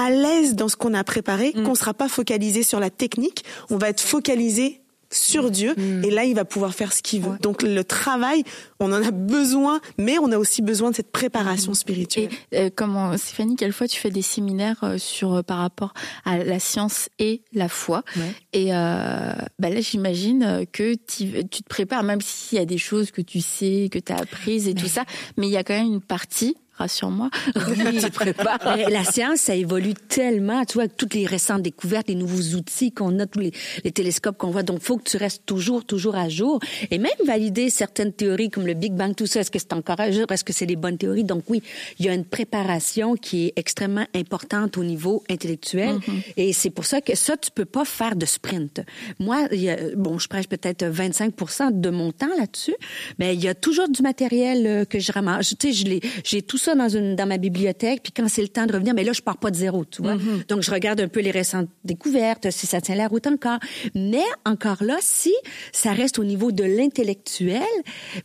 à l'aise dans ce qu'on a préparé, mm. qu'on sera pas focalisé sur la technique, on va être focalisé sur mm. Dieu mm. et là il va pouvoir faire ce qu'il veut. Donc le travail, on en a besoin, mais on a aussi besoin de cette préparation spirituelle. Et, euh, comment Stéphanie, quelle fois tu fais des séminaires euh, sur euh, par rapport à la science et la foi? Et bah là j'imagine que tu, tu te prépares, même s'il y a des choses que tu sais, que tu as apprises et tout ça, mais il y a quand même une partie sur moi la science, ça évolue tellement, tu vois, avec toutes les récentes découvertes, les nouveaux outils qu'on a, tous les, télescopes qu'on voit. Donc, faut que tu restes toujours, toujours à jour. Et même valider certaines théories comme le Big Bang, tout ça, est-ce que c'est encore à jour? Est-ce que c'est les bonnes théories? Donc, oui, il y a une préparation qui est extrêmement importante au niveau intellectuel. Mm-hmm. Et c'est pour ça que ça, tu peux pas faire de sprint. Moi, il y a, bon, je prêche peut-être 25 de mon temps là-dessus, mais il y a toujours du matériel euh, que je ramasse. Tu sais, j'ai tout ça dans une dans ma bibliothèque, puis quand c'est le temps de revenir, mais là je pars pas de zéro, tu vois. Mm-hmm. Donc je regarde un peu les récentes découvertes, si ça tient la route encore. Mais encore là, si ça reste au niveau de l'intellectuel,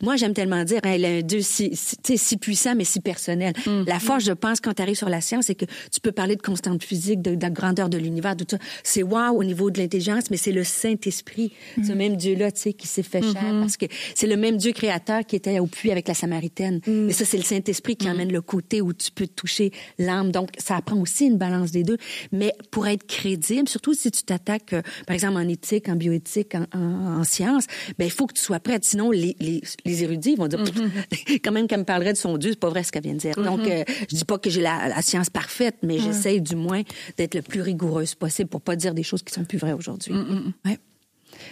moi j'aime tellement dire, hein, il a un Dieu si, si, si puissant mais si personnel. Mm-hmm. La force, je pense, quand tu arrives sur la science, c'est que tu peux parler de constante physique, de, de la grandeur de l'univers, tout ça. C'est wow au niveau de l'intelligence, mais c'est le Saint-Esprit, ce mm-hmm. même Dieu-là, tu sais, qui s'est fait cher, parce que c'est le même Dieu créateur qui était au puits avec la Samaritaine. Mais ça, c'est le Saint-Esprit qui emmène le côté où tu peux toucher l'âme. Donc, ça apprend aussi une balance des deux. Mais pour être crédible, surtout si tu t'attaques, euh, par exemple, en éthique, en bioéthique, en, en, sciences, ben il faut que tu sois prête. Sinon, les, les, les érudits vont dire, mm-hmm. quand même qu'elle me parlerait de son Dieu, c'est pas vrai ce qu'elle vient de dire. Donc, mm-hmm. euh, je dis pas que j'ai la, la, science parfaite, mais j'essaye du moins d'être le plus rigoureuse possible pour pas dire des choses qui sont plus vraies aujourd'hui. Mm-hmm. Ouais.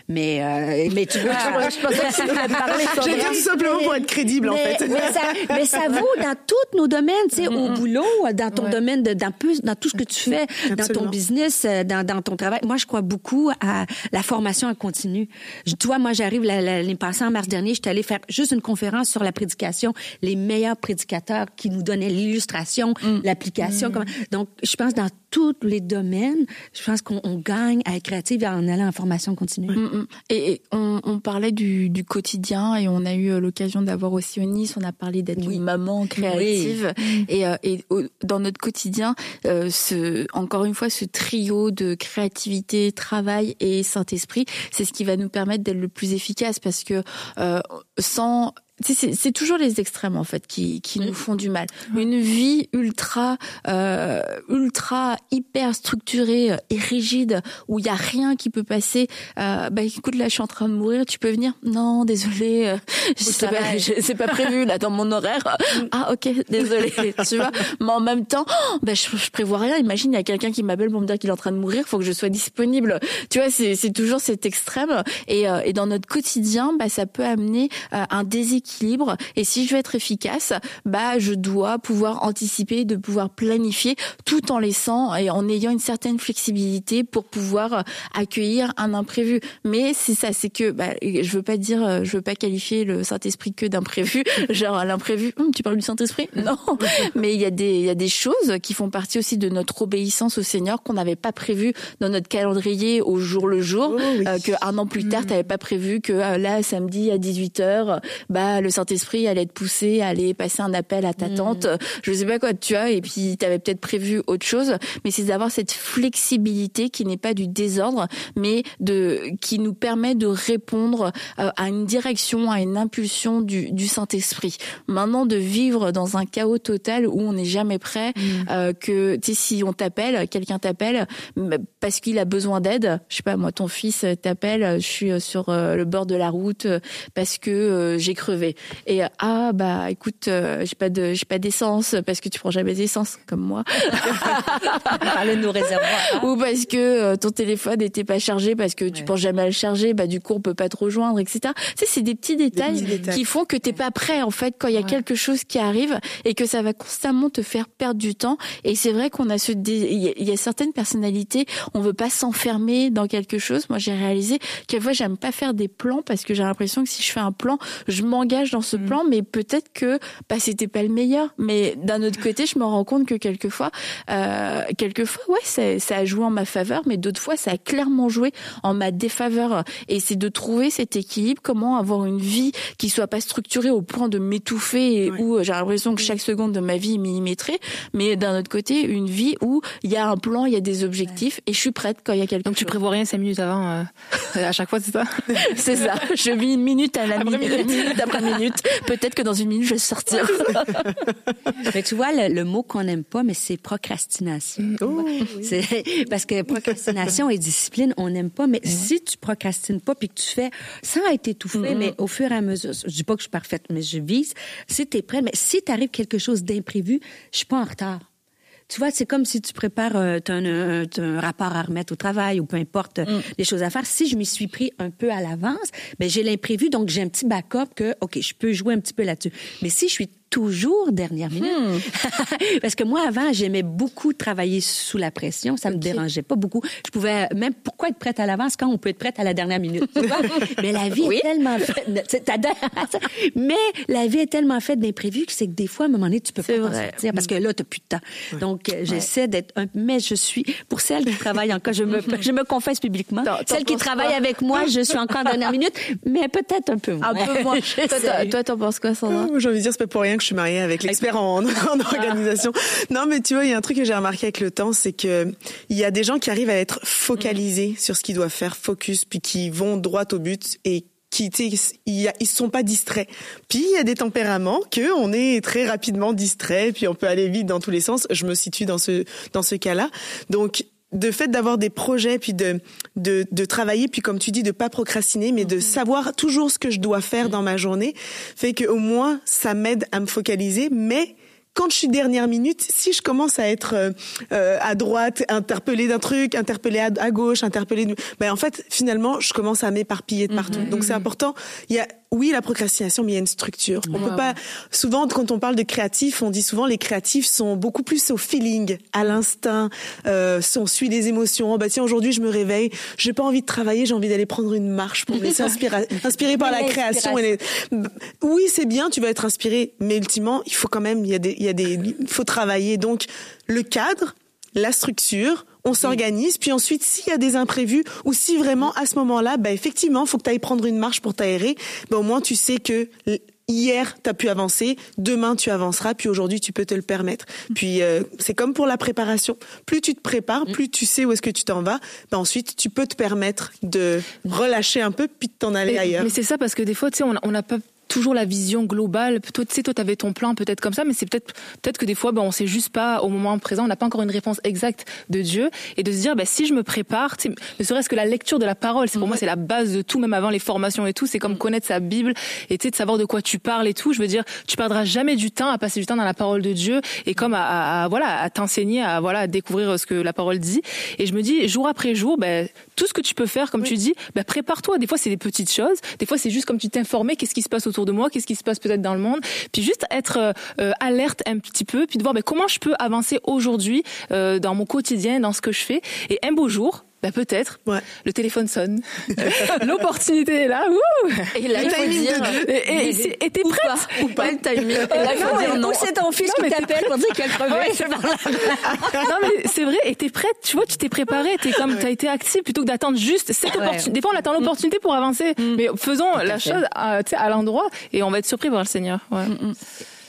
Mais, euh, mais tu vois, je pensais que tu parler J'ai dit tout simplement pour être crédible, en fait. Mais ça, mais ça vaut dans tous nos domaines, tu sais, au boulot, dans ton domaine, de, dans, dans tout ce que tu fais, dans ton business, euh, dans, dans ton travail. Moi, je crois beaucoup à la formation en continu. Toi, moi, j'arrive l'année passée, en mars dernier, j'étais allée faire juste une conférence sur la prédication, les meilleurs prédicateurs qui nous donnaient l'illustration, mm. l'application. Mm. Donc, je pense dans tous les domaines, je pense qu'on gagne à être créatif en allant en formation continue. Mm, mm. Et, on, parlait du, quotidien et on a eu euh, l'occasion d'avoir aussi au Nice, on a parlé d'être une maman créative. Et, euh, dans notre quotidien, euh, ce, encore une fois, ce trio de créativité, travail et Saint-Esprit, c'est ce qui va nous permettre d'être le plus efficace parce que sans c'est toujours les extrêmes en fait qui, qui nous font du mal. Une vie ultra, euh, ultra hyper structurée et rigide où il y a rien qui peut passer. Euh, bah écoute, là je suis en train de mourir, tu peux venir? Non, désolé, euh, c'est pas, pas prévu là dans mon horaire. ah ok, désolé, tu vois. Mais en même temps, oh, bah, je, je prévois rien. Imagine il y a quelqu'un qui m'appelle pour me dire qu'il est en train de mourir, faut que je sois disponible. Tu vois, c'est toujours cet extrême. Et, euh, et dans notre quotidien, bah ça peut amener euh, un déséquilibre. Et si je veux être efficace, bah je dois pouvoir anticiper, de pouvoir planifier, tout en laissant et en ayant une certaine flexibilité pour pouvoir euh, accueillir un imprévu. Mais c'est ça, c'est que bah, je veux pas dire, euh, je veux pas qualifier le Saint-Esprit que d'imprévu. Genre l'imprévu, hum, tu parles du Saint-Esprit? Non, mais il y a des il y a des choses qui font partie aussi de notre obéissance au Seigneur qu'on n'avait pas prévu dans notre calendrier au jour le jour, oh que un an plus tard, tu n'avais pas prévu que là samedi à 18h, bah le Saint-Esprit allait te pousser à aller passer un appel à ta mm. tante, je sais pas quoi, tu vois, et puis tu avais peut-être prévu autre chose, mais c'est d'avoir cette flexibilité qui n'est pas du désordre, mais de qui nous permet de répondre euh, à une direction, à une impulsion du, du Saint-Esprit. Maintenant, de vivre dans un chaos total où on n'est jamais prêt, mm. euh, que tu sais, si on t'appelle, quelqu'un t'appelle parce qu'il a besoin d'aide, je sais pas, moi, ton fils t'appelle, je suis sur euh, le bord de la route parce que j'ai crevé. Et ah bah écoute, euh, j'ai pas de j'ai pas d'essence parce que tu prends jamais d'essence comme moi. Parler de nos réservoirs. Ou parce que euh, ton téléphone n'était pas chargé parce que tu penses jamais à le charger, bah du coup on peut pas te rejoindre, etc. Tu sais, c'est des petits détails, qui font que t'es pas prêt en fait quand il y a quelque chose qui arrive et que ça va constamment te faire perdre du temps. Et c'est vrai qu'on a ce il y a certaines personnalités, on veut pas s'enfermer dans quelque chose. Moi j'ai réalisé quelquefois j'aime pas faire des plans parce que j'ai l'impression que si je fais un plan, je m'engage dans ce mm. plan, mais peut-être que bah c'était pas le meilleur. Mais d'un autre côté, je me rends compte que quelquefois, euh, quelquefois, ouais, ça, a joué en ma faveur, mais d'autres fois, ça a clairement joué en ma défaveur. Et c'est de trouver cet équilibre, comment avoir une vie qui soit pas structurée au point de m'étouffer et où j'ai l'impression que chaque seconde de ma vie est millimétrée, mais d'un autre côté, une vie où il y a un plan, il y a des objectifs et je suis prête quand il y a quelque Donc tu prévois rien cinq minutes avant, euh, à chaque fois, c'est ça? C'est ça. Je vis une minute à la minute, minute après minute. Peut-être que dans une minute, je vais sortir. mais tu vois, le, mot qu'on n'aime pas, mais c'est procrastination. Oh, parce que procrastination et discipline, on n'aime pas. Mais si tu procrastines pas puis que tu fais sans être étouffé, mais au fur et à mesure, je dis pas que je suis parfaite, mais je vise. Si tu es prêt, mais si t'arrive quelque chose d'imprévu, je suis pas en retard. Tu vois, c'est comme si tu prépares euh, un, un, rapport à remettre au travail ou peu importe mm. les choses à faire. Si je m'y suis pris un peu à l'avance, ben j'ai l'imprévu, donc j'ai un petit backup que, OK, je peux jouer un petit peu là-dessus. Mais si je suis toujours dernière minute. Hmm. Parce que moi, avant, j'aimais beaucoup travailler sous la pression. Ça me dérangeait pas beaucoup. Je pouvais même, pourquoi être prête à l'avance quand on peut être prête à la dernière minute? Mais la vie est tellement faite, mais la vie est tellement faite d'imprévus que c'est que des fois, à un moment donné, tu peux pas t'en sortir parce que là, t'as plus de temps. Donc, euh, j'essaie d'être un, mais je suis, pour celles qui travaillent encore, je me, je me confesse publiquement. Celles qui travaillent avec moi, je suis encore dernière minute, mais peut-être un peu moins. Un peu moins. toi, t'en penses quoi, Sandra? J'ai envie de dire, c'est pas pour rien que je suis mariée avec l'expert en, organisation. Non, mais tu vois, il y a un truc que j'ai remarqué avec le temps, c'est que il y a des gens qui arrivent à être focalisés sur ce qu'ils doivent faire, focus, puis qui vont droit au but et qui ils, ils sont pas distraits. Puis il y a des tempéraments que on est très rapidement distrait, puis on peut aller vite dans tous les sens. Je me situe dans ce dans ce cas-là. Donc de fait d'avoir des projets puis de, de de travailler puis comme tu dis de pas procrastiner mais de mhm. savoir toujours ce que je dois faire dans ma journée fait que au moins ça m'aide à me focaliser mais quand je suis dernière minute, si je commence à être euh, euh à droite, interpellée d'un truc, interpellée à, à, gauche, interpellée, ben en fait finalement je commence à m'éparpiller de partout. Mhm. Donc c'est important. Il y a oui, la procrastination, mais il y a une structure. On peut pas. Souvent, quand on parle de créatifs, on dit souvent les créatifs sont beaucoup plus au feeling, à l'instinct. Euh, on suit les émotions. bah tiens, aujourd'hui, je me réveille, j'ai pas envie de travailler, j'ai envie d'aller prendre une marche pour me laisser inspirer, inspiré par la création. Et Oui, c'est bien, tu vas être inspiré, mais ultimement, il faut quand même, il y a des, il y a des, il faut travailler. Donc, le cadre, la structure, on s'organise, puis ensuite, s'il y a des imprévus, ou si vraiment à ce moment-là, bah, effectivement, faut que tu ailles prendre une marche pour t'aérer, bah, au moins tu sais que hier, tu as pu avancer, demain, tu avanceras, puis aujourd'hui, tu peux te le permettre. Puis, euh, c'est comme pour la préparation. Plus tu te prépares, plus tu sais où est-ce que tu t'en vas, ben ensuite, tu peux te permettre de relâcher un peu, puis de t'en aller ailleurs. Mais c'est ça, parce que des fois, tu sais, on n'a pas toujours la vision globale. Toi, tu sais, toi, t'avais ton plan peut-être comme ça, mais c'est peut-être peut-être que des fois, ben, on sait juste pas au moment présent, on n'a pas encore une réponse exacte de Dieu, et de se dire, ben, si je me prépare, ne serait-ce que la lecture de la parole, c'est pour moi c'est la base de tout, même avant les formations et tout. C'est comme connaître sa Bible et tu sais de savoir de quoi tu parles et tout. Je veux dire, tu perdras jamais du temps à passer du temps dans la parole de Dieu et comme à, voilà à t'enseigner, à voilà à découvrir ce que la parole dit. Et je me dis jour après jour, ben tout ce que tu peux faire, comme tu dis, ben prépare-toi. Des fois c'est des petites choses, des fois c'est juste comme tu t'informer, qu'est-ce qui se passe autour de moi, qu'est-ce qui se passe peut-être dans le monde, puis juste être euh, alerte un petit peu, puis de voir ben, comment je peux avancer aujourd'hui euh, dans mon quotidien, dans ce que je fais. Et un beau jour, bah peut-être. Ouais. Le téléphone sonne. L'opportunité est là. Ouh et là, il faut dire. Et, et, t'es prête ou pas, le timing. Et là, il faut dire non. c'est ton fils qui t'appelle pour dire qu'elle crevait. non mais c'est vrai. Et t'es prête. Tu vois, tu t'es préparée. T'es comme, t'as été active plutôt que d'attendre juste cette opportunité. Des fois, on attend l'opportunité pour avancer. Mm. Mais faisons la chose à, à l'endroit et on va être surpris par le Seigneur. Ouais. Mm, mm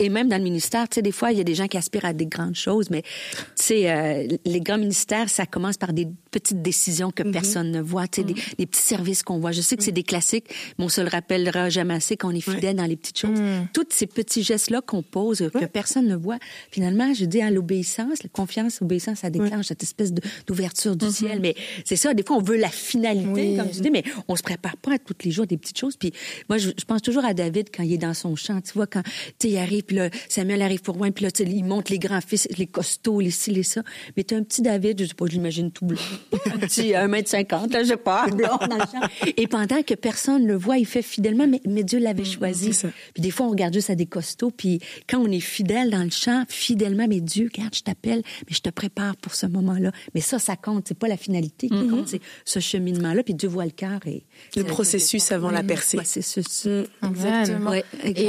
et même dans le ministère, tu sais, des fois, il y a des gens qui aspirent à des grandes choses, mais tu sais, euh, les grands ministères, ça commence par des petites décisions que mhm. personne ne voit, tu sais, des, mhm. petits services qu'on voit. Je sais que c'est mhm. des classiques, mais on se le rappellera jamais assez qu'on est fidèle dans les petites choses. Tous ces petits gestes-là qu'on pose, que personne ne voit, finalement, je dis à l'obéissance, la confiance, l'obéissance, ça déclenche cette espèce d'ouverture du ciel. Mais c'est ça, des fois, on veut la finalité, comme tu dis, mais on se prépare pas à tous les jours des petites choses. Puis moi, je, pense toujours à David quand il est dans son champ, tu vois, quand il arrive puis là, Samuel arrive pour loin, puis là, il monte les grands fils, les costauds, les ci, les ça. Mais t'as un petit David, je sais pas, je l'imagine tout blanc. Un petit 1m50, là, je sais pas, blanc dans le champ. Et pendant que personne le voit, il fait fidèlement, mais, mais Dieu l'avait mm, choisi. Puis des fois, on regarde juste à des costauds, puis quand on est fidèle dans le champ, fidèlement, mais Dieu, regarde, je t'appelle, mais je te prépare pour ce moment-là. Mais ça, ça compte. C'est pas la finalité qui mm-hmm. compte, c'est ce cheminement-là, puis Dieu voit le cœur et... Le processus avant la percée. c'est ce, mm, Exactement. et,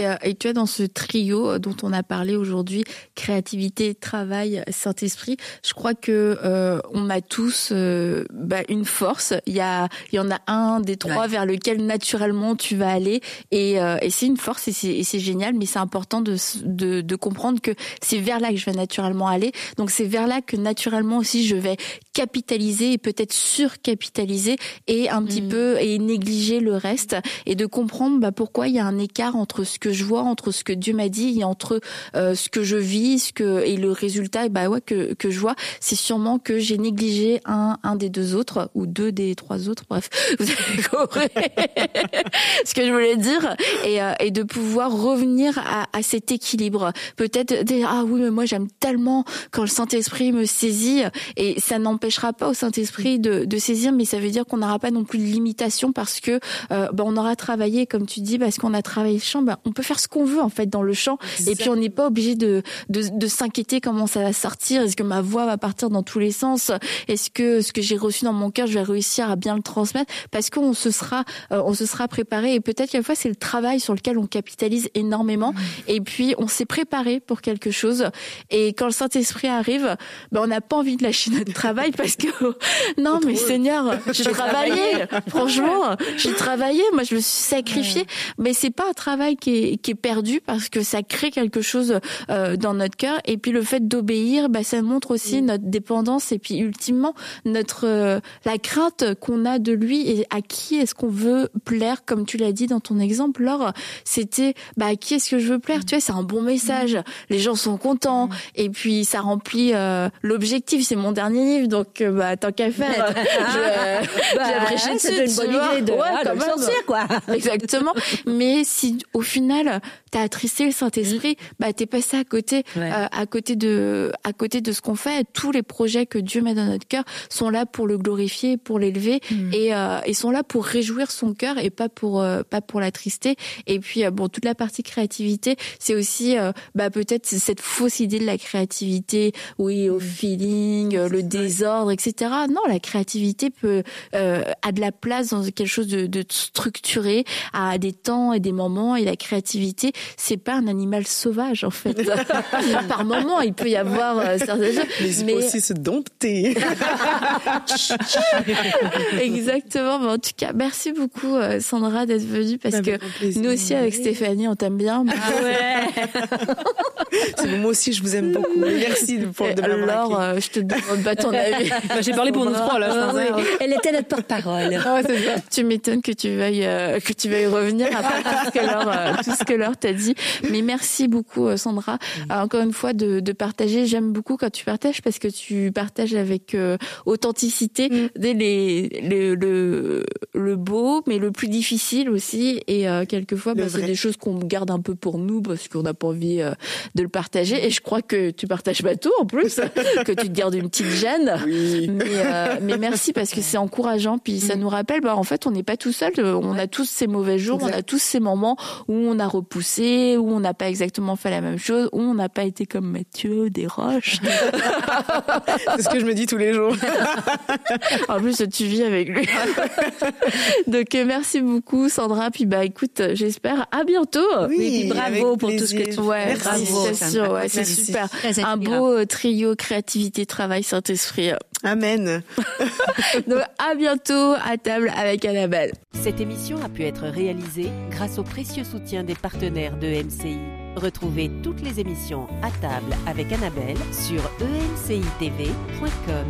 euh, et tu es dans ce trio euh, dont on a parlé aujourd'hui, créativité, travail, Saint-Esprit, je crois que euh, on a tous euh, bah, une force. Il y a, il y en a un des trois vers lequel naturellement tu vas aller, et, et c'est une force et c'est génial. Mais c'est important de, de, de comprendre que c'est vers là que je vais naturellement aller. Donc c'est vers là que naturellement aussi je vais capitaliser et peut-être surcapitaliser et un petit mm. peu et négliger le reste et de comprendre bah, pourquoi il y a un écart entre ce que je vois, entre ce que Dieu m'a dit entre euh, ce que je vis, ce que et le résultat, bah ouais que que je vois, c'est sûrement que j'ai négligé un un des deux autres ou deux des trois autres. Bref, vous avez compris ce que je voulais dire et euh, et de pouvoir revenir à, à cet équilibre. Peut-être dire ah oui mais moi j'aime tellement quand le Saint Esprit me saisit et ça n'empêchera pas au Saint Esprit de de saisir, mais ça veut dire qu'on n'aura pas non plus de limitation parce que euh, bah, on aura travaillé comme tu dis parce qu'on a travaillé le chant, bah, on peut faire ce qu'on veut en fait dans le chant et puis on n'est pas obligé de, de, de s'inquiéter comment ça va sortir. Est-ce que ma voix va partir dans tous les sens? Est-ce que ce que j'ai reçu dans mon cœur, je vais réussir à bien le transmettre Parce qu'on se sera, euh, on se sera préparé. Et peut-être qu'à la fois c'est le travail sur lequel on capitalise énormément. Mmh. Et puis on s'est préparé pour quelque chose. Et quand le Saint Esprit arrive, ben on n'a pas envie de lâcher notre travail parce que non mais Seigneur, j'ai travaillé. Franchement, j'ai travaillé. Moi je me suis sacrifiée. Mais c'est pas un travail qui est, qui est perdu parce que ça crée quelque chose euh, dans notre cœur. Et puis le fait d'obéir, bah, ça montre aussi mm. notre dépendance et puis ultimement notre euh, la crainte qu'on a de lui et à qui est-ce qu'on veut plaire, comme tu l'as dit dans ton exemple, Laure. C'était bah à qui est-ce que je veux plaire? Mm. Tu vois, c'est un bon message. Mm. Les gens sont contents et puis ça remplit euh, l'objectif. C'est mon dernier livre, donc bah tant qu'à faire, je, bah, c'est une bonne idée de, ouais, sortir, quoi. Exactement. Mais si au final t'as attristé le Saint-Esprit, mm. bah t'es passé à côté, euh, à côté de, à côté de ce qu'on fait. Tous les projets que Dieu met dans notre cœur sont là pour le glorifier, pour l'élever, mm. et, euh, et sont là pour réjouir son cœur et pas pour, euh, pas pour l'attrister. Et puis bon, toute la partie créativité, c'est aussi, bah peut-être cette fausse idée de la créativité, oui, au mm. feeling, le désordre, etc. Non, la créativité peut a de la place dans quelque chose de, de structuré, à des temps et des moments, et la créativité, c'est pas un animal sauvage en fait. Par moment, il peut y avoir euh, certaines choses. Mais il faut aussi se dompter. Exactement. Mais en tout cas, merci beaucoup euh, Sandra d'être venue parce bah, que nous aussi avec Stéphanie, on t'aime bien. Ah ouais. moi aussi, je vous aime beaucoup. Merci pour de Alors, euh, je te demande pas ton avis. Bah, j'ai parlé pour nous trois là. Ah Elle était notre porte-parole. Ah tu m'étonnes que tu veuilles que tu veuilles revenir après tout ce que leur tout ce que leur t'a dit. Mais merci beaucoup Sandra. encore une fois de, de partager. J'aime beaucoup quand tu partages parce que tu partages avec authenticité mm. les, les, le, le beau, mais le plus difficile aussi. Et euh, quelquefois, bah, c'est des choses qu'on garde un peu pour nous parce qu'on n'a pas envie euh, de le partager. Et je crois que tu partages pas tout en plus, que tu te gardes une petite gêne. Mais, euh, mais merci parce que c'est encourageant. Puis ça mm. nous rappelle, bah, en fait, on n'est pas tout seul. On a tous ces mauvais jours, on a tous ces moments où on a repoussé, où on n'a pas exactement fait la même chose, où on n'a pas été comme Mathieu des roches. c'est ce que je me dis tous les jours. en plus, tu vis avec lui. Donc euh, merci beaucoup Sandra. Puis bah écoute, j'espère à bientôt. Oui, bravo pour tout ce que tu ouais, bravo, c'est sûr, ouais, c'est super. Un beau euh, trio créativité, travail, Saint-Esprit. Amen. Donc à bientôt à table avec Annabelle. Cette émission a pu être réalisée grâce au précieux soutien des partenaires de MCI. Retrouvez toutes les émissions à table avec Annabelle sur emcitv.com.